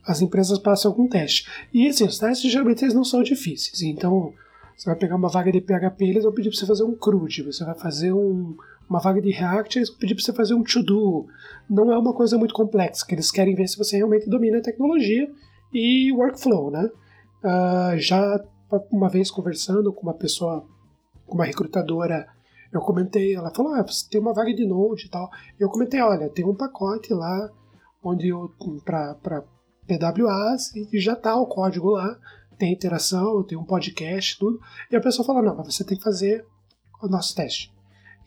as empresas passam algum teste. E assim, os testes geralmente eles não são difíceis. Então, você vai pegar uma vaga de PHP, eles vão pedir para você fazer um CRUD, você vai fazer um, uma vaga de React, eles vão pedir para você fazer um to-do. Não é uma coisa muito complexa, que eles querem ver se você realmente domina a tecnologia e workflow, né? Uh, já uma vez conversando com uma pessoa, com uma recrutadora, eu comentei, ela falou, ah, você tem uma vaga de Node e tal. Eu comentei, olha, tem um pacote lá onde eu para PWAs e já tá o código lá, tem interação, tem um podcast, tudo. E a pessoa falou, não, mas você tem que fazer o nosso teste.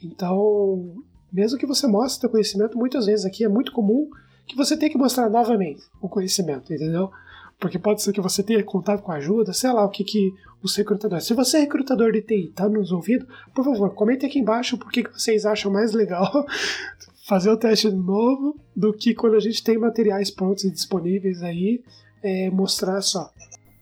Então, mesmo que você mostre o conhecimento, muitas vezes aqui é muito comum que você tenha que mostrar novamente o conhecimento, entendeu? Porque pode ser que você tenha contato com ajuda, sei lá o que, que os recrutadores. Se você é recrutador de TI está nos ouvindo, por favor, comente aqui embaixo por que, que vocês acham mais legal fazer o teste novo do que quando a gente tem materiais prontos e disponíveis aí, é, mostrar só.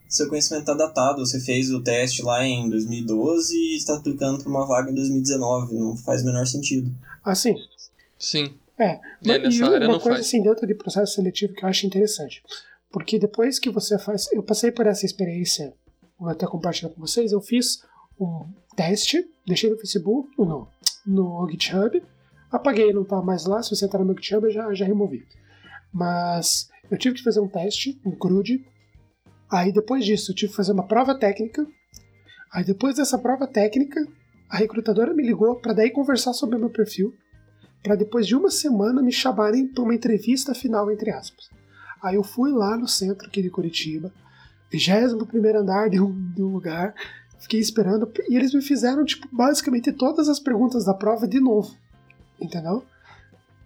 Seu conhecimento está datado, você fez o teste lá em 2012 e está aplicando para uma vaga em 2019, não faz o menor sentido. Assim. Sim. É, É, nessa e área uma não coisa faz. assim dentro de processo seletivo que eu acho interessante. Porque depois que você faz. Eu passei por essa experiência, vou até compartilhar com vocês. Eu fiz um teste, deixei no Facebook, no, no GitHub, apaguei, não tá mais lá. Se você entrar no meu GitHub, eu já, já removi. Mas eu tive que fazer um teste, um CRUD. Aí depois disso, eu tive que fazer uma prova técnica. Aí depois dessa prova técnica, a recrutadora me ligou para daí conversar sobre o meu perfil para depois de uma semana me chamarem para uma entrevista final, entre aspas. Aí eu fui lá no centro aqui de Curitiba, 21 andar de um, de um lugar, fiquei esperando, e eles me fizeram, tipo, basicamente todas as perguntas da prova de novo, entendeu?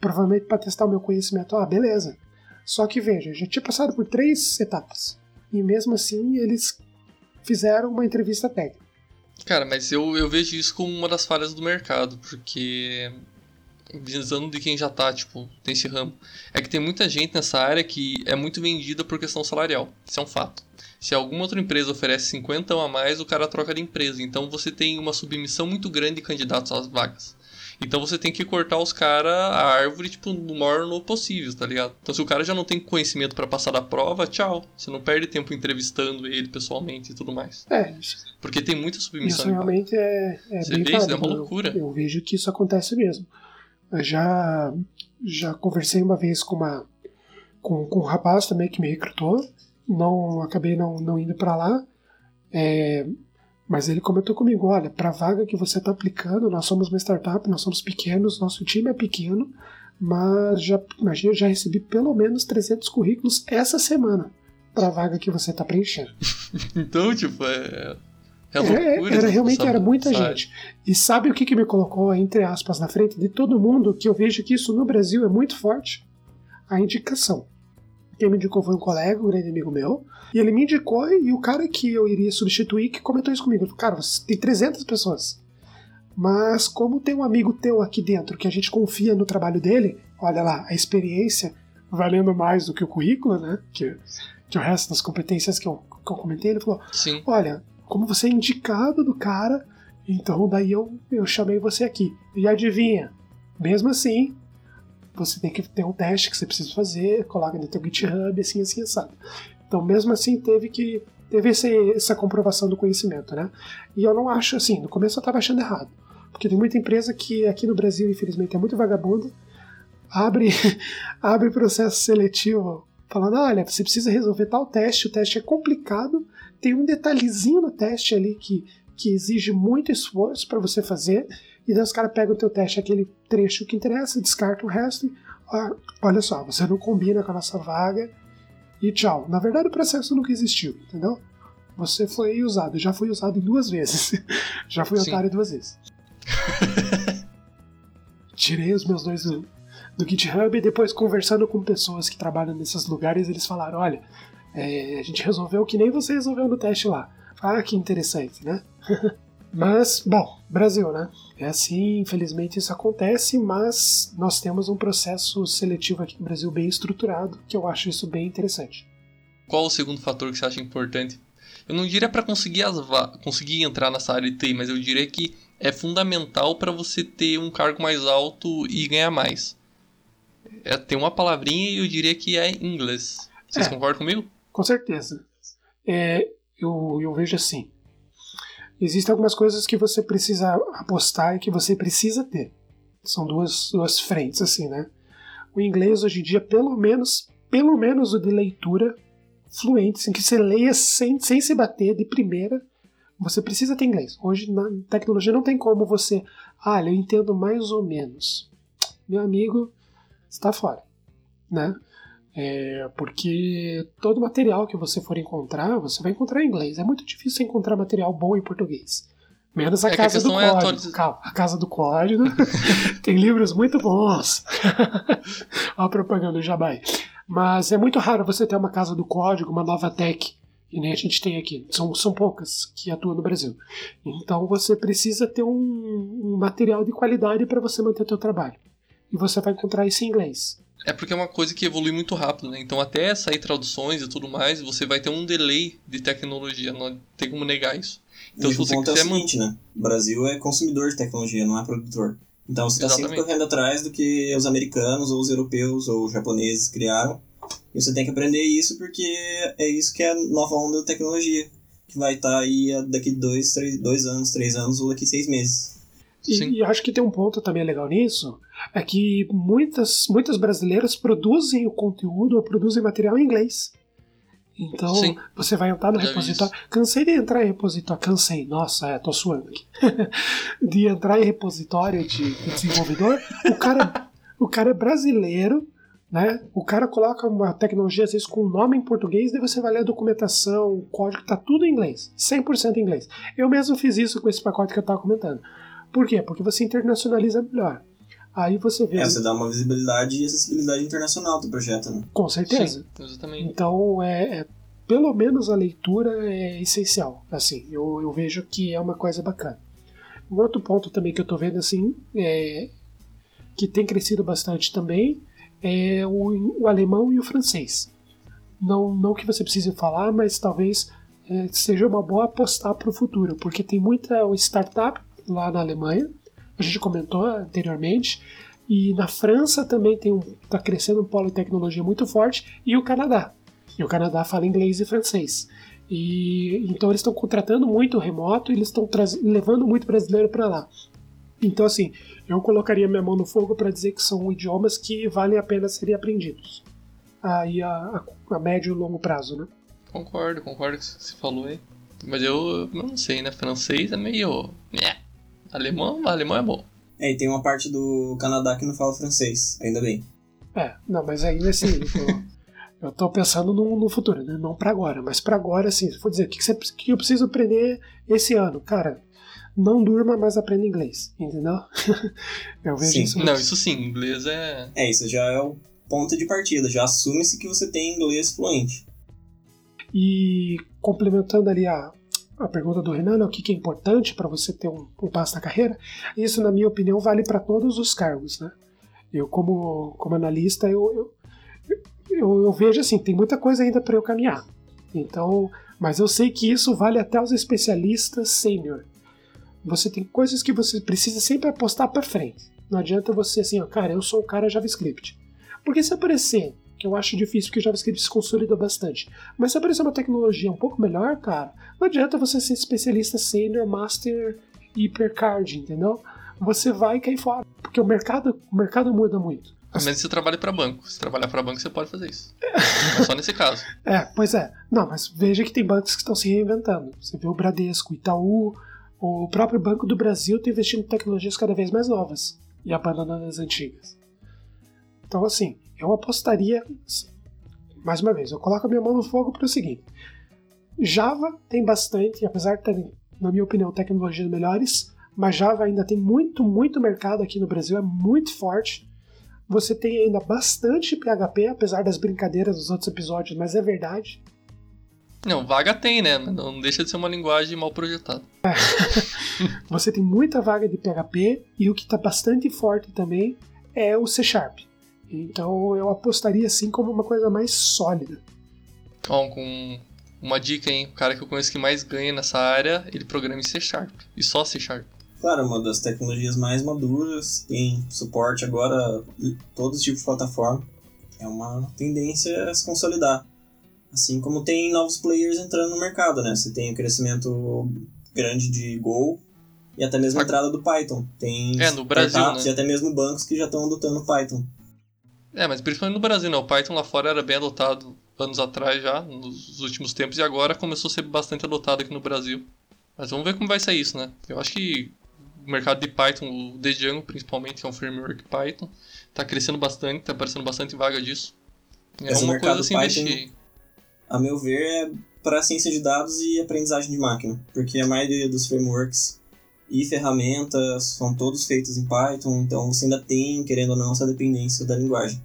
Provavelmente para testar o meu conhecimento. Ah, beleza. Só que veja, já tinha passado por três etapas, e mesmo assim eles fizeram uma entrevista técnica. Cara, mas eu, eu vejo isso como uma das falhas do mercado, porque visando de quem já tá, tipo, tem esse ramo, é que tem muita gente nessa área que é muito vendida por questão salarial. Isso é um fato. Se alguma outra empresa oferece 50 a mais, o cara troca de empresa. Então você tem uma submissão muito grande de candidatos às vagas. Então você tem que cortar os caras a árvore, tipo, no maior no possível, tá ligado? Então se o cara já não tem conhecimento para passar da prova, tchau. Você não perde tempo entrevistando ele pessoalmente e tudo mais. É, isso, Porque tem muita submissão. isso realmente é, é Você bem vê isso, é uma Eu- loucura. Eu, vejo que isso acontece mesmo. Já, já conversei uma vez com, uma, com, com um rapaz também que me recrutou. Não acabei não, não indo para lá. É, mas ele comentou comigo: olha, para vaga que você está aplicando, nós somos uma startup, nós somos pequenos, nosso time é pequeno, mas já, imagina, já recebi pelo menos 300 currículos essa semana para vaga que você está preenchendo. Então, tipo, é. É É, loucura. era essa- realmente era muita gente. E sabe o que, que me colocou, entre aspas, na frente de todo mundo? Que eu vejo que isso no Brasil é muito forte? A indicação. Quem me indicou foi um colega, um grande amigo meu. E ele me indicou e o cara que eu iria substituir que comentou isso comigo. Ele falou, cara, você tem 300 pessoas. Mas como tem um amigo teu aqui dentro que a gente confia no trabalho dele, olha lá, a experiência valendo mais do que o currículo, né? Que, que o resto das competências que eu, que eu comentei, ele falou, Sim. olha, como você é indicado do cara, então daí eu, eu chamei você aqui. E adivinha, mesmo assim, você tem que ter um teste que você precisa fazer, coloca no teu GitHub, assim, assim, assado. Então, mesmo assim, teve que teve esse, essa comprovação do conhecimento, né? E eu não acho assim, no começo eu tava achando errado. Porque tem muita empresa que aqui no Brasil, infelizmente, é muito vagabunda, abre, abre processo seletivo falando, olha, você precisa resolver tal teste, o teste é complicado, tem um detalhezinho no teste ali que, que exige muito esforço para você fazer, e daí os caras pegam o teu teste, aquele trecho que interessa, descarta o resto e, ah, olha só, você não combina com a nossa vaga, e tchau. Na verdade o processo nunca existiu, entendeu? Você foi usado, já foi usado em duas vezes. já fui Sim. otário duas vezes. Tirei os meus dois do, do GitHub e depois conversando com pessoas que trabalham nesses lugares, eles falaram, olha, é, a gente resolveu que nem você resolveu no teste lá. Ah, que interessante, né? mas, bom, Brasil, né? É assim, infelizmente isso acontece, mas nós temos um processo seletivo aqui no Brasil bem estruturado, que eu acho isso bem interessante. Qual o segundo fator que você acha importante? Eu não diria para conseguir, conseguir entrar nessa área de TI, mas eu diria que é fundamental para você ter um cargo mais alto e ganhar mais. É, tem uma palavrinha e eu diria que é inglês. Vocês É. concordam comigo? Com certeza. É, eu, eu vejo assim. Existem algumas coisas que você precisa apostar e que você precisa ter. São duas, duas frentes, assim, né? O inglês hoje em dia, pelo menos, pelo menos o de leitura fluente, assim, que você leia sem, sem se bater de primeira, Você precisa ter inglês. Hoje na tecnologia não tem como você. Ah, eu entendo mais ou menos. Meu amigo, está fora, né? É, porque todo material que você for encontrar, você vai encontrar em inglês. É muito difícil encontrar material bom em português. Menos a É Casa do é Calma, a Casa do Código tem livros muito bons. Olha a propaganda do Jabai. Mas é muito raro você ter uma Casa do Código, uma nova tech, que nem a gente tem aqui. São, são poucas que atuam no Brasil. Então você precisa ter um, um material de qualidade para você manter o seu trabalho. E você vai encontrar isso em inglês. É porque é uma coisa que evolui muito rápido, né? Então até sair traduções e tudo mais, você vai ter um delay de tecnologia, não tem como negar isso. Então e se você ponto é o quiser seguinte, né? O Brasil é consumidor de tecnologia, não é produtor. Então você está sempre correndo atrás do que os americanos, ou os europeus, ou os japoneses criaram. E você tem que aprender isso porque é isso que é a nova onda da tecnologia. Que vai estar aí a- daqui dois, três, dois anos, três anos, ou daqui seis meses. E, e eu acho que tem um ponto também legal nisso, é que muitas, muitos brasileiros produzem o conteúdo ou produzem material em inglês. Então, Sim. você vai entrar no vi repositório. Cansei de entrar em repositório. Cansei, nossa, é, tô suando aqui. de entrar em repositório de, de desenvolvedor. O cara, o cara é brasileiro, né? O cara coloca uma tecnologia, às vezes, com um nome em português, daí você vai ler a documentação, o código, tá tudo em inglês. 100% em inglês. Eu mesmo fiz isso com esse pacote que eu tava comentando. Por quê? Porque você internacionaliza melhor. Aí você vê. É, você dá uma visibilidade e acessibilidade internacional do projeto, né? Com certeza. Sim, exatamente. Então, é, é- pelo menos a leitura é essencial. Assim, eu, eu vejo que é uma coisa bacana. Um outro ponto também que eu tô vendo assim, é, que tem crescido bastante também, é o, o alemão e o francês. Não, não que você precise falar, mas talvez é, seja uma boa apostar para o futuro, porque tem muita startup lá na Alemanha, a gente comentou anteriormente, e na França também tem um, tá crescendo um polo de tecnologia muito forte, e o Canadá. E o Canadá fala inglês e francês. E então eles estão contratando muito remoto, eles estão levando muito brasileiro para lá. Então assim, eu colocaria minha mão no fogo para dizer que são idiomas que valem a pena serem aprendidos. Aí a, a, a médio e longo prazo, né? Concordo, concordo com o que você falou aí. Mas eu, eu não sei, né? Francês é meio. É. Alemão, alemão é bom. É, e tem uma parte do Canadá que não fala francês, ainda bem. É, não, mas ainda assim, eu tô, eu tô pensando no, no futuro, né? Não pra agora, mas pra agora, assim, se for dizer, o que, que, você, que eu preciso aprender esse ano? Cara, não durma, mas aprenda inglês, entendeu? eu vejo Sim. isso. Não, isso sim, inglês é. É, isso já é o ponto de partida, já assume-se que você tem inglês fluente. E complementando ali a, a pergunta do Renan, né, o que, que é importante para você ter um, um passo na carreira, isso, na minha opinião, vale para todos os cargos, né? Eu, como, como analista, eu, eu, eu, eu vejo assim, tem muita coisa ainda para eu caminhar. Então, mas eu sei que isso vale até os especialistas sênior. Você tem coisas que você precisa sempre apostar para frente. Não adianta você assim, ó, cara, eu sou o cara JavaScript. Porque se aparecer, que eu acho difícil porque o JavaScript se consolida bastante, mas se aparecer uma tecnologia um pouco melhor, cara, não adianta você ser especialista sênior, master e hipercard, entendeu? Você vai cair fora, porque o mercado, o mercado muda muito. A menos que você trabalhe pra banco. Se trabalhar pra banco, você pode fazer isso. Mas só nesse caso. É, pois é. Não, mas veja que tem bancos que estão se reinventando. Você vê o Bradesco, o Itaú, o próprio Banco do Brasil está investindo em tecnologias cada vez mais novas e abandonando as antigas. Então, assim, eu apostaria. Mais uma vez, eu coloco a minha mão no fogo para o seguinte: Java tem bastante, apesar de ter, na minha opinião, tecnologias melhores, mas Java ainda tem muito, muito mercado aqui no Brasil, é muito forte. Você tem ainda bastante PHP, apesar das brincadeiras dos outros episódios, mas é verdade. Não, vaga tem, né? Não deixa de ser uma linguagem mal projetada. Você tem muita vaga de PHP e o que está bastante forte também é o C Sharp. Então eu apostaria assim como uma coisa mais sólida. Ó, com uma dica, hein? O cara que eu conheço que mais ganha nessa área, ele programa em C Sharp. E só C Sharp. Claro, uma das tecnologias mais maduras, tem suporte agora em todos os tipos de plataforma. É uma tendência a se consolidar. Assim como tem novos players entrando no mercado, né? Você tem o crescimento grande de Go e até mesmo a entrada do Python. Tem É, no Brasil, startups né? e até mesmo bancos que já estão adotando Python. É, mas principalmente no Brasil, né? O Python lá fora era bem adotado anos atrás já, nos últimos tempos, e agora começou a ser bastante adotado aqui no Brasil. Mas vamos ver como vai sair isso, né? Eu acho que o mercado de Python, o Django principalmente, que é um framework Python, tá crescendo bastante, tá aparecendo bastante vaga disso. É Esse uma coisa assim Python- investir. A meu ver, é para ciência de dados e aprendizagem de máquina, porque a maioria dos frameworks e ferramentas são todos feitos em Python, então você ainda tem, querendo ou não, essa dependência da linguagem.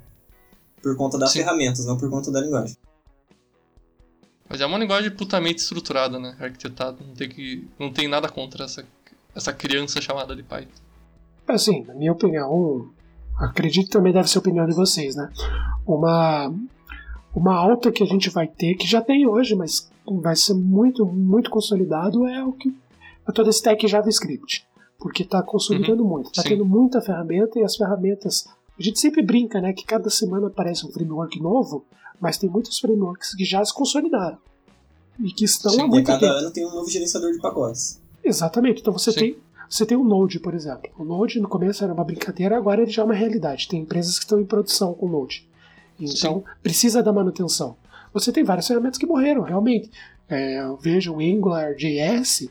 Por conta das Sim. ferramentas, não por conta da linguagem. Mas é uma linguagem putamente estruturada, né? Arquitetada. Não tem, que, não tem nada contra essa, essa criança chamada de Python. Assim, na minha opinião, acredito que também deve ser a opinião de vocês, né? Uma, uma alta que a gente vai ter, que já tem hoje, mas vai ser muito, muito consolidado, é o que é toda a stack JavaScript. Porque está consolidando muito, está sim. tendo muita ferramenta e as ferramentas. A gente sempre brinca, né? Que cada semana aparece um framework novo, mas tem muitos frameworks que já se consolidaram. E que estão Sim, há e E a muito cada tempo. ano tem um novo gerenciador de pacotes. Exatamente. Então você Sim. tem você tem o Node, por exemplo. O Node no começo era uma brincadeira, agora ele já é uma realidade. Tem empresas que estão em produção com o Node. Então precisa da manutenção. Você tem várias ferramentas que morreram, realmente. É, eu vejo o AngularJS,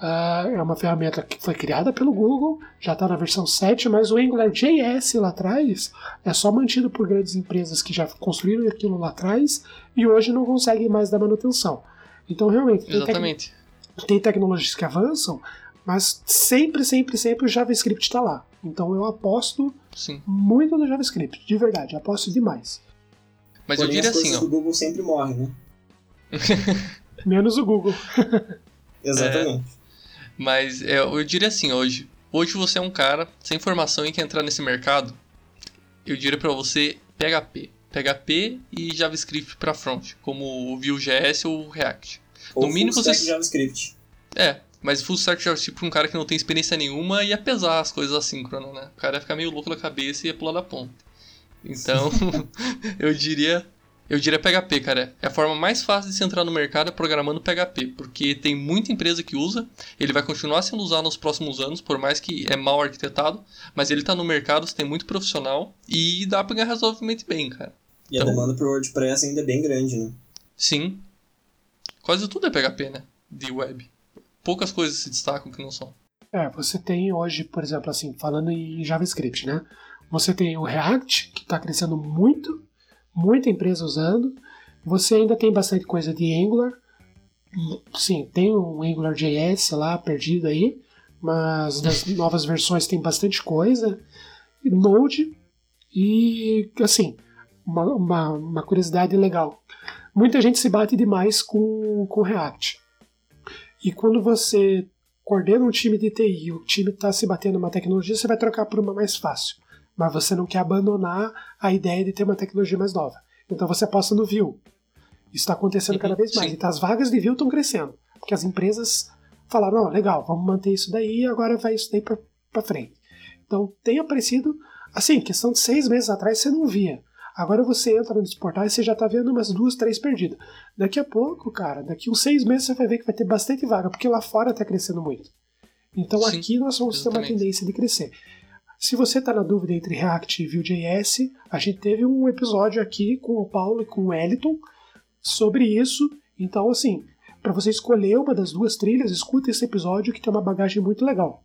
ah, é uma ferramenta que foi criada pelo Google, já está na versão 7, mas o AngularJS lá atrás é só mantido por grandes empresas que já construíram aquilo lá atrás e hoje não conseguem mais dar manutenção. Então, realmente, tem tec- tem tecnologias que avançam, mas sempre, sempre, sempre o JavaScript está lá. Então eu aposto Sim. muito no JavaScript, de verdade, aposto demais. Mas eu Porém, diria as assim, ó. do Google sempre morrem, né? Menos o Google. Exatamente. Mas é, eu diria assim, hoje. Hoje você é um cara sem formação e quer entrar nesse mercado. Eu diria pra você PHP. PHP e JavaScript pra front, como o Vue.js ou o React. Ou no mínimo você- JavaScript. É, mas full stack JavaScript pra um cara que não tem experiência nenhuma ia pesar as coisas assíncronas, né? O cara ia ficar meio louco da cabeça e ia pular da ponta. Então, eu diria. Eu diria PHP, cara. É a forma mais fácil de se entrar no mercado é programando PHP, porque tem muita empresa que usa, ele vai continuar sendo usado nos próximos anos, por mais que é mal arquitetado, mas ele tá no mercado, você tem muito profissional e dá pra ganhar razoavelmente bem, cara. E a Então- demanda por WordPress ainda é bem grande, né? Sim. Quase tudo é PHP, né? De web. Poucas coisas se destacam que não são. É, você tem hoje, por exemplo, assim, falando em JavaScript, né? Você tem o React, que está crescendo muito, muita empresa usando. Você ainda tem bastante coisa de Angular. Sim, tem um AngularJS lá perdido aí, mas nas novas versões tem bastante coisa. Node e, assim, uma, uma, uma curiosidade legal. Muita gente se bate demais com, com React. E quando você coordena um time de TI e o time está se batendo numa tecnologia, você vai trocar por uma mais fácil. Mas você não quer abandonar a ideia de ter uma tecnologia mais nova. Então você aposta no Vue. Isso está acontecendo Uhum, cada vez mais. sim. Então as vagas de Vue estão crescendo. Porque as empresas falaram, "Não, legal, vamos manter isso daí e agora vai isso daí para frente. Então tem aparecido, assim, questão de seis meses atrás você não via. Agora você entra nos portais e você já está vendo umas duas, três perdidas. Daqui a pouco, cara, daqui uns seis meses você vai ver que vai ter bastante vaga, porque lá fora está crescendo muito. Então Sim, aqui nós vamos ter uma exatamente. tendência de crescer. Se você está na dúvida entre React e Vue.js, a gente teve um episódio aqui com o Paulo e com o Wellington sobre isso. Então, assim, para você escolher uma das duas trilhas, escuta esse episódio que tem uma bagagem muito legal.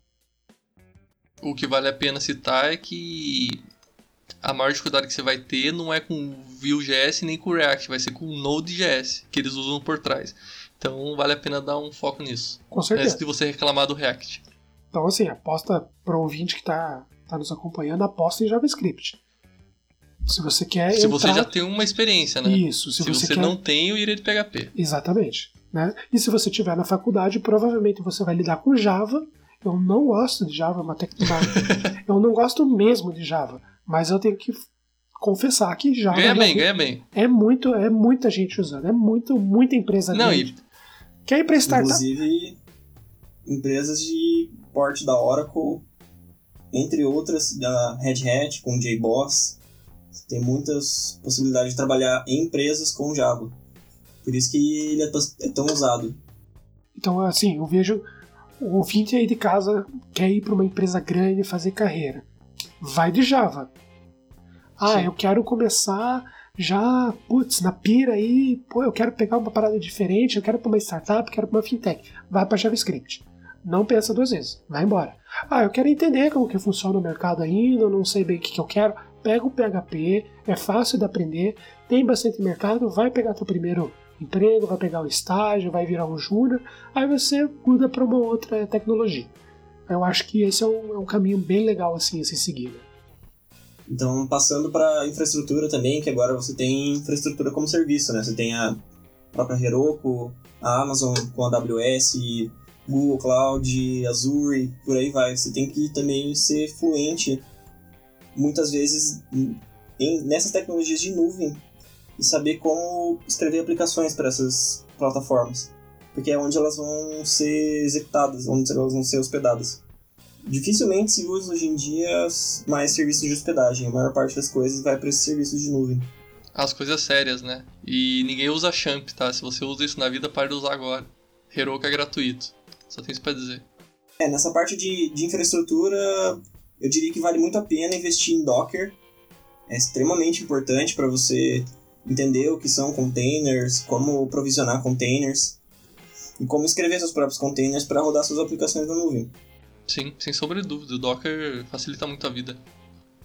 O que vale a pena citar é que a maior dificuldade que você vai ter não é com o Vue.js nem com React, vai ser com o Node.js, que eles usam por trás. Então vale a pena dar um foco nisso. Com Antes certeza. de você reclamar do React. Então, assim, aposta para o ouvinte que está tá nos acompanhando, aposta em JavaScript. Se você quer Se entrar... você já tem uma experiência, né? Isso, se, Se, você, você quer... não tem, eu iria de PHP. Exatamente. Né? E se você estiver na faculdade, provavelmente você vai lidar com Java. Eu não gosto de Java, é uma tec- uma- eu não gosto mesmo de Java, mas eu tenho que confessar que Java Ganha bem, realmente ganha bem. é muito, é muita gente usando, é muito, muita empresa Não, grande. e Quer ir para startup? Inclusive, empresas de porte da Oracle, entre outras, da Red Hat, com JBoss. Tem muitas possibilidades de trabalhar em empresas com Java. Por isso que ele é tos- é tão usado. Então, assim, eu vejo o ouvinte aí de casa quer ir para uma empresa grande fazer carreira. Vai de Java. Ah, Sim. eu quero começar já, putz, na pira aí, pô, eu quero pegar uma parada diferente, eu quero para uma startup, quero para uma fintech. Vai para JavaScript. Não pensa duas vezes, vai embora. Ah, eu quero entender como que funciona o mercado ainda, não sei bem o que, que eu quero. Pega o PHP, é fácil de aprender, tem bastante mercado, vai pegar teu primeiro emprego, vai pegar o estágio, vai virar um júnior, aí você muda para uma outra tecnologia. Eu acho que esse é um, é um caminho bem legal assim a se seguir. Né? Então, passando para infraestrutura também, que agora você tem infraestrutura como serviço, né? Você tem a própria Heroku, a Amazon com a AWS, Google Cloud, Azure, por aí vai. Você tem que também ser fluente, muitas vezes, em, nessas tecnologias de nuvem e saber como escrever aplicações para essas plataformas, porque é onde elas vão ser executadas, onde elas vão ser hospedadas. Dificilmente se usa hoje em dia mais serviços de hospedagem, a maior parte das coisas vai para esses serviços de nuvem. As coisas sérias, né? E ninguém usa Champ, tá? Se você usa isso na vida, pare de usar agora. Heroku é gratuito. Só tem isso pra dizer. É, nessa parte de, de infraestrutura, eu diria que vale muito a pena investir em Docker. É extremamente importante para você entender o que são containers, como provisionar containers e como escrever seus próprios containers para rodar suas aplicações na nuvem. Sim, sem sombra de dúvida. O Docker facilita muito a vida.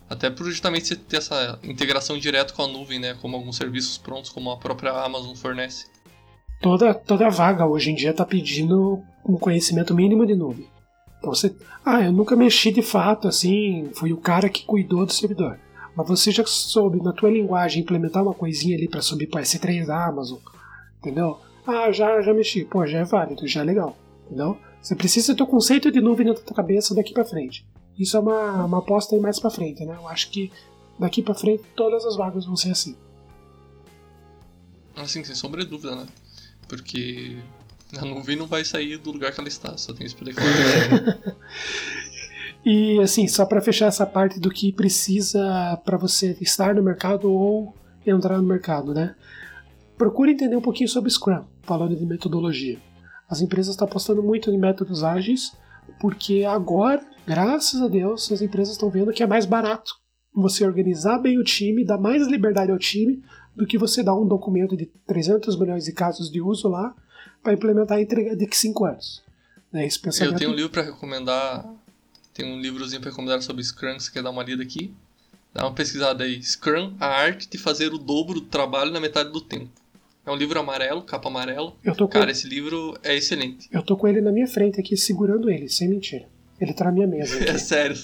Até por justamente ter essa integração direta com a nuvem, né? Como alguns serviços prontos, como a própria Amazon fornece. Toda, toda vaga hoje em dia está pedindo um conhecimento mínimo de nuvem. Então você, ah, eu nunca mexi de fato assim, fui o cara que cuidou do servidor. Mas você já soube na tua linguagem implementar uma coisinha ali para subir para S3 da Amazon, entendeu? Ah, já já mexi, pô, já é válido, já é legal, entendeu? Você precisa ter o conceito de nuvem na tua cabeça daqui para frente. Isso é uma, uma aposta aí mais para frente, né? Eu acho que daqui para frente todas as vagas vão ser assim. Assim, sem sombra de dúvida, né? Porque a nuvem não vai sair do lugar que ela está, só tem isso pra E assim, só para fechar essa parte do que precisa para você estar no mercado ou entrar no mercado, né? Procure entender um pouquinho sobre Scrum, falando de metodologia. As empresas estão apostando muito em métodos ágeis, porque agora, graças a Deus, as empresas estão vendo que é mais barato você organizar bem o time, dar mais liberdade ao time, do que você dar um documento de 300 milhões de casos de uso lá para implementar e entregar daqui 5 anos. É esse pensamento... Eu tenho um livro para recomendar, tem um livrozinho para recomendar sobre Scrum, você quer dar uma lida aqui? Dá uma pesquisada aí. Scrum, a arte de fazer o dobro do trabalho na metade do tempo. É um livro amarelo, capa amarela. Eu tô. Cara, esse livro é excelente. Eu tô com ele na minha frente aqui, segurando ele, sem mentira. Ele tá na minha mesa. Aqui. É sério.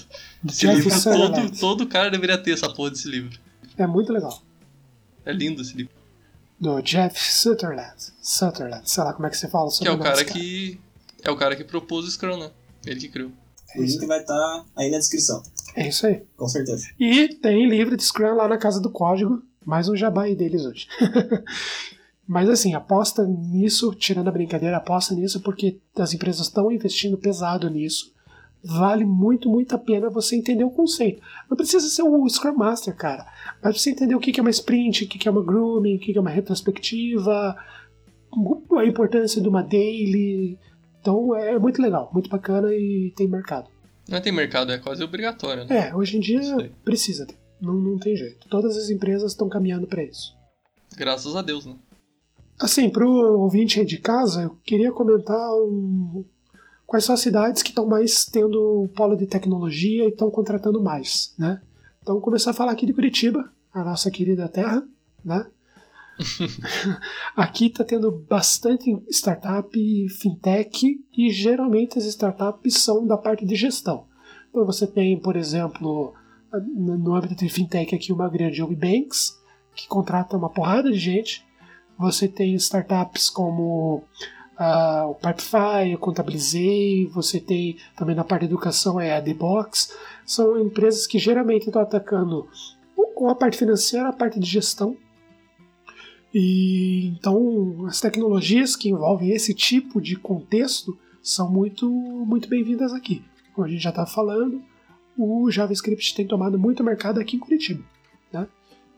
Esse livro, todo, todo cara deveria ter essa porra desse livro. É muito legal. É lindo esse livro. Do Jeff Sutherland. Sutherland, sei lá como é que você fala sobre Que é o cara, cara que. É o cara que propôs o Scrum, né? Ele que criou. Por isso que vai estar tá aí na descrição. É isso aí. Com certeza. E tem livro de Scrum lá na Casa do Código. Mais um jabá aí deles hoje. Mas assim, aposta nisso, tirando a brincadeira, aposta nisso porque as empresas estão investindo pesado nisso vale muito, muito a pena você entender o conceito. Não precisa ser o Scrum Master, cara, mas você entender o que é uma sprint, o que é uma grooming, o que é uma retrospectiva, a importância de uma daily. Então é muito legal, muito bacana e tem mercado. Não tem mercado, é quase obrigatório, né? É, hoje em dia precisa ter. Não, não tem jeito. Todas as empresas estão caminhando para isso. Graças a Deus, né? Assim, pro ouvinte aí de casa, eu queria comentar um, quais são as cidades que estão mais tendo polo de tecnologia e estão contratando mais, né? Então, começar a falar aqui de Curitiba, a nossa querida terra, né? aqui está tendo bastante startup, fintech e geralmente as startups são da parte de gestão. Então você tem, por exemplo, no âmbito de fintech aqui uma grande Banks que contrata uma porrada de gente. Você tem startups como uh, o Pipefy, eu contabilizei, você tem também na parte de educação é a The Box, são empresas que geralmente estão atacando ou a parte financeira, a parte de gestão. E então as tecnologias que envolvem esse tipo de contexto são muito muito bem-vindas aqui. Como a gente já está falando, o JavaScript tem tomado muito mercado aqui em Curitiba. Né?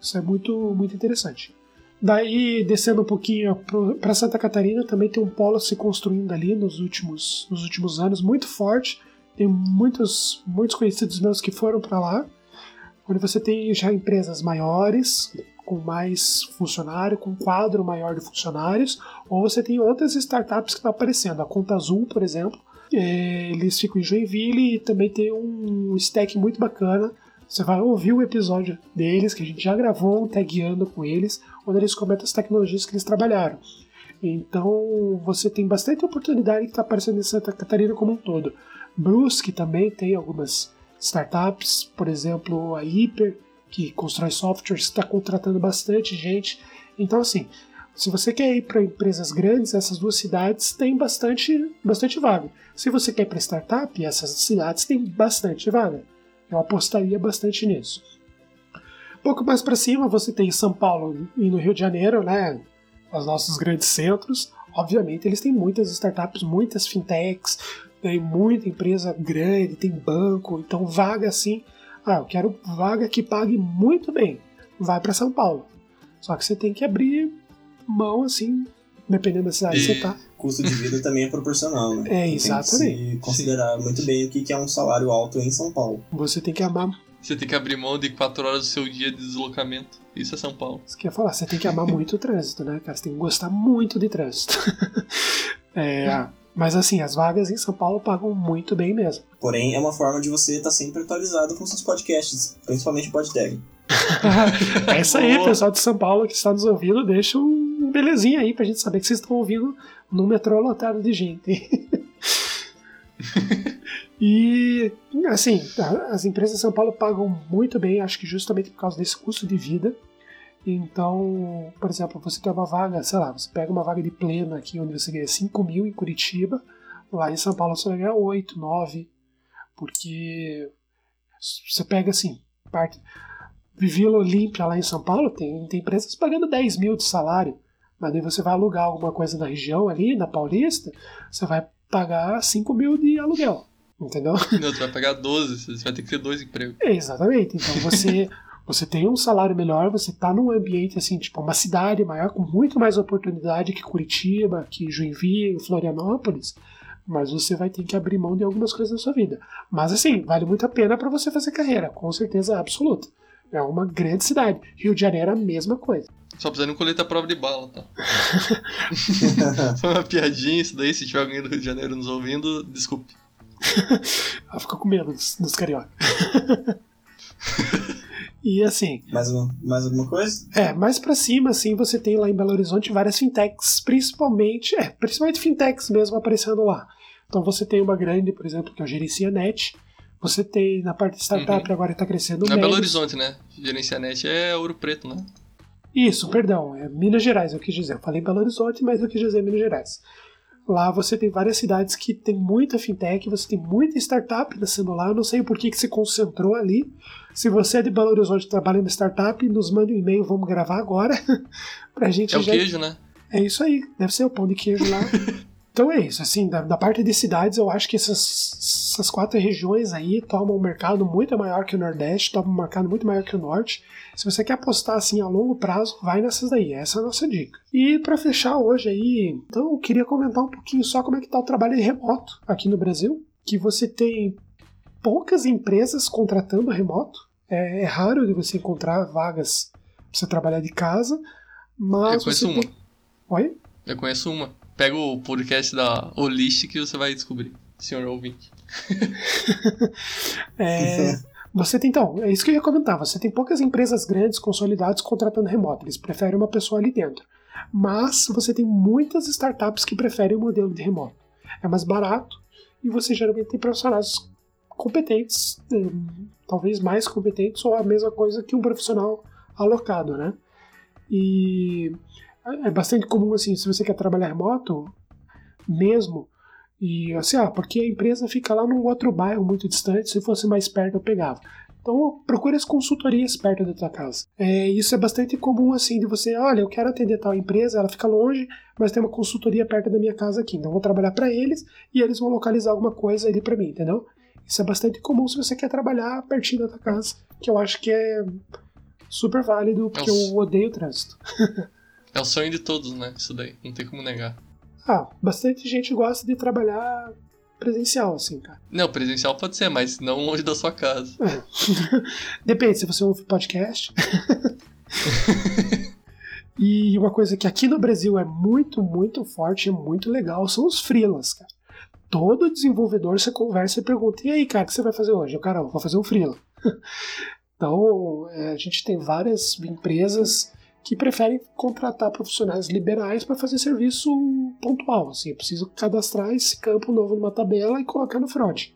Isso é muito, muito interessante. Daí, descendo um pouquinho para Santa Catarina, também tem um polo se construindo ali nos últimos, nos últimos anos, muito forte. Tem muitos, muitos conhecidos meus que foram para lá, onde você tem já empresas maiores, com mais funcionário, com um quadro maior de funcionários, ou você tem outras startups que estão aparecendo. A Conta Azul, por exemplo, é, eles ficam em Joinville e também tem um stack muito bacana. Você vai ouvir o episódio deles, que a gente já gravou um tagueando com eles, onde eles comentam as tecnologias que eles trabalharam. Então você tem bastante oportunidade que está aparecendo em Santa Catarina como um todo. Brusque também tem algumas startups, por exemplo, a Hyper, que constrói softwares, está contratando bastante gente. Então, assim, se você quer ir para empresas grandes, essas duas cidades têm bastante, bastante vaga. Se você quer ir para startup, essas cidades têm bastante vaga. Eu apostaria bastante nisso. Um pouco mais para cima, você tem São Paulo e no Rio de Janeiro, né? Os nossos grandes centros. Obviamente, eles têm muitas startups, muitas fintechs, tem muita empresa grande, tem banco, então vaga assim. Ah, eu quero vaga que pague muito bem. Vai para São Paulo. Só que você tem que abrir mão assim, dependendo da cidade que você tá. Custo de vida também é proporcional, né? É, exatamente. Tem que considerar Sim. muito bem o que é um salário alto em São Paulo. Você tem que amar. Você tem que abrir mão de 4 horas do seu dia de deslocamento. Isso é São Paulo. Você quer falar, você tem que amar muito o trânsito, né, cara? Você tem que gostar muito de trânsito. é. Mas assim, as vagas em São Paulo pagam muito bem mesmo. Porém, é uma forma de você estar sempre atualizado com seus podcasts, principalmente o PodTag. é isso aí, pessoal de São Paulo que está nos ouvindo, deixa um belezinha aí pra gente saber que vocês estão ouvindo no metrô lotado de gente. e assim, as empresas de São Paulo pagam muito bem, acho que justamente por causa desse custo de vida. Então, por exemplo, você tem uma vaga, sei lá, você pega uma vaga de plena aqui onde você ganha 5 mil em Curitiba, lá em São Paulo você vai ganhar 8, 9, porque você pega assim, parte. Vila Olímpia lá em São Paulo tem, tem empresas pagando 10 mil de salário, mas aí você vai alugar alguma coisa na região ali, na Paulista, você vai pagar 5 mil de aluguel. Entendeu? Não, você vai pagar 12, você vai ter que ter dois empregos. exatamente. Então você Você tem um salário melhor, você está num ambiente assim, tipo, uma cidade maior, com muito mais oportunidade que Curitiba, que Joinville, Florianópolis, mas você vai ter que abrir mão de algumas coisas na sua vida. Mas assim, vale muito a pena para você fazer carreira, com certeza absoluta. É uma grande cidade. Rio de Janeiro é a mesma coisa. Só precisa não colher a prova de bala, tá? Foi uma piadinha isso daí, se tiver alguém do Rio de Janeiro nos ouvindo, desculpe. Ela ficou com medo dos, dos carioca. E assim. Mais, uma, mais alguma coisa? É, mais para cima, assim, você tem lá em Belo Horizonte várias fintechs, principalmente, é, principalmente fintechs mesmo aparecendo lá. Então você tem uma grande, por exemplo, que é o Gerencia Net. Você tem na parte de startup uhum. agora está crescendo Não é Belo Horizonte, né? Gerencia Net é Ouro Preto, né? Isso, perdão, é Minas Gerais, eu quis dizer. Eu falei Belo Horizonte, mas eu quis dizer Minas Gerais. Lá você tem várias cidades que tem muita fintech, você tem muita startup nascendo lá. Eu não sei por que, que se concentrou ali. Se você é de Belo Horizonte e trabalha em startup, nos manda um e-mail, vamos gravar agora. pra gente é o já... queijo, né? É isso aí, deve ser o pão de queijo lá. Então é isso, assim, da, da, parte de cidades, eu acho que essas, essas quatro regiões aí tomam um mercado muito maior que o Nordeste, tomam um mercado muito maior que o Norte. Se você quer apostar assim a longo prazo, vai nessas daí, essa é a nossa dica. E para fechar hoje aí, então eu queria comentar um pouquinho só como é que tá o trabalho remoto aqui no Brasil, que você tem poucas empresas contratando remoto, é, é raro de você encontrar vagas pra você trabalhar de casa, mas... Eu conheço uma. Tem... Oi? Eu conheço uma. Pega o podcast da Holistic e você vai descobrir, senhor ouvinte. é, você tem, então, é isso que eu ia comentar. Você tem poucas empresas grandes, consolidadas, contratando remoto. Eles preferem uma pessoa ali dentro. Mas você tem muitas startups que preferem o modelo de remoto. É mais barato e você geralmente tem profissionais competentes, hum, talvez mais competentes ou a mesma coisa que um profissional alocado, né? E é bastante comum, assim, se você quer trabalhar remoto, mesmo, e assim, ah, porque a empresa fica lá num outro bairro muito distante, se fosse mais perto eu pegava. Então procure as consultorias perto da tua casa. É, isso é bastante comum assim de você, olha, eu quero atender tal empresa, ela fica longe, mas tem uma consultoria perto da minha casa aqui, então eu vou trabalhar para eles e eles vão localizar alguma coisa ali para mim, entendeu? Isso é bastante comum se você quer trabalhar pertinho da tua casa, que eu acho que é super válido, porque eu odeio o trânsito. É o sonho de todos, né? Isso daí, não tem como negar. Ah, bastante gente gosta de trabalhar presencial, assim, cara. Não, presencial pode ser, mas não longe da sua casa. É. Depende, se você ouve podcast. e uma coisa que aqui no Brasil é muito, muito forte, é muito legal, são os freelas, cara. Todo desenvolvedor você conversa e pergunta: e aí, cara, o que você vai fazer hoje? Eu, cara, eu vou fazer um freela. então, é, a gente tem várias empresas que preferem contratar profissionais liberais para fazer serviço pontual. Assim, eu preciso cadastrar esse campo novo numa tabela e colocar no front.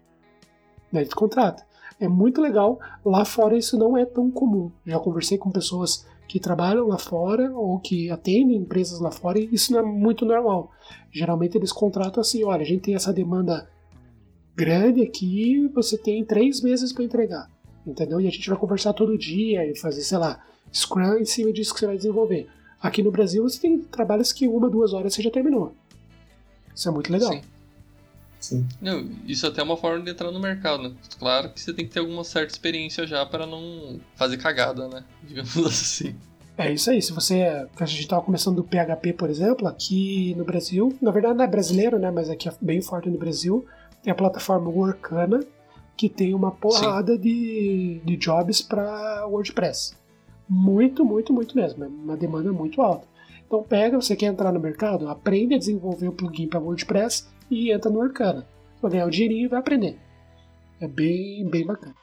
Daí tu contrata. É muito legal. Lá fora isso não é tão comum. Já conversei com pessoas que trabalham lá fora ou que atendem empresas lá fora e isso não é muito normal. Geralmente eles contratam assim: olha, a gente tem essa demanda grande aqui, você tem três meses para entregar. Entendeu? E a gente vai conversar todo dia e fazer, sei lá, Scrum em cima disso que você vai desenvolver. Aqui no Brasil você tem trabalhos que uma, duas horas você já terminou. Isso é muito legal. Sim. Sim. Não, isso até é uma forma de entrar no mercado, né? Claro que você tem que ter alguma certa experiência já para não fazer cagada, né? Digamos assim. É isso aí. Se você. A gente estava começando do PHP, por exemplo, aqui no Brasil, na verdade não é brasileiro, né? Mas aqui é bem forte no Brasil. Tem a plataforma Workana, que tem uma porrada de, de jobs para WordPress. Muito, muito, muito mesmo. É uma demanda muito alta. Então pega, você quer entrar no mercado, aprende a desenvolver o plugin para WordPress e entra no Arcana. Vai ganhar o dinheirinho e vai aprender. É bem, bem bacana.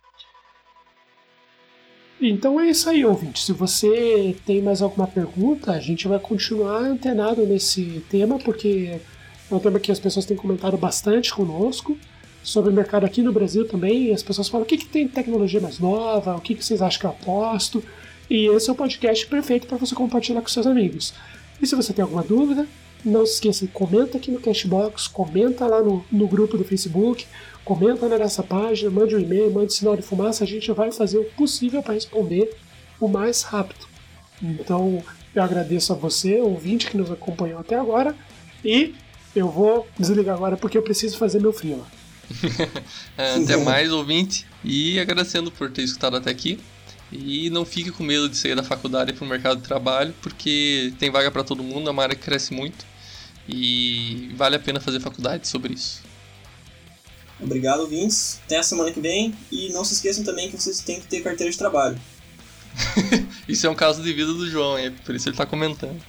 Então é isso aí, ouvinte. Se você tem mais alguma pergunta, a gente vai continuar antenado nesse tema, porque é um tema que as pessoas têm comentado bastante conosco sobre o mercado aqui no Brasil também. As pessoas falam o que, que tem tecnologia mais nova, o que, que vocês acham que eu aposto. E esse é o podcast perfeito para você compartilhar com seus amigos. E se você tem alguma dúvida, não se esqueça, comenta aqui no Cashbox, comenta lá no, no grupo do Facebook, comenta na nossa página, mande um e-mail, mande sinal de fumaça, a gente vai fazer o possível para responder o mais rápido. Então, eu agradeço a você, ouvinte que nos acompanhou até agora, e eu vou desligar agora porque eu preciso fazer meu frio. até mais, ouvinte, e agradecendo por ter escutado até aqui. E não fique com medo de sair da faculdade para o mercado de trabalho, porque tem vaga para todo mundo, é uma área que cresce muito e vale a pena fazer faculdade sobre isso. Obrigado, Vince. Até a semana que vem e não se esqueçam também que vocês têm que ter carteira de trabalho. isso é um caso de vida do João, é por isso ele está comentando.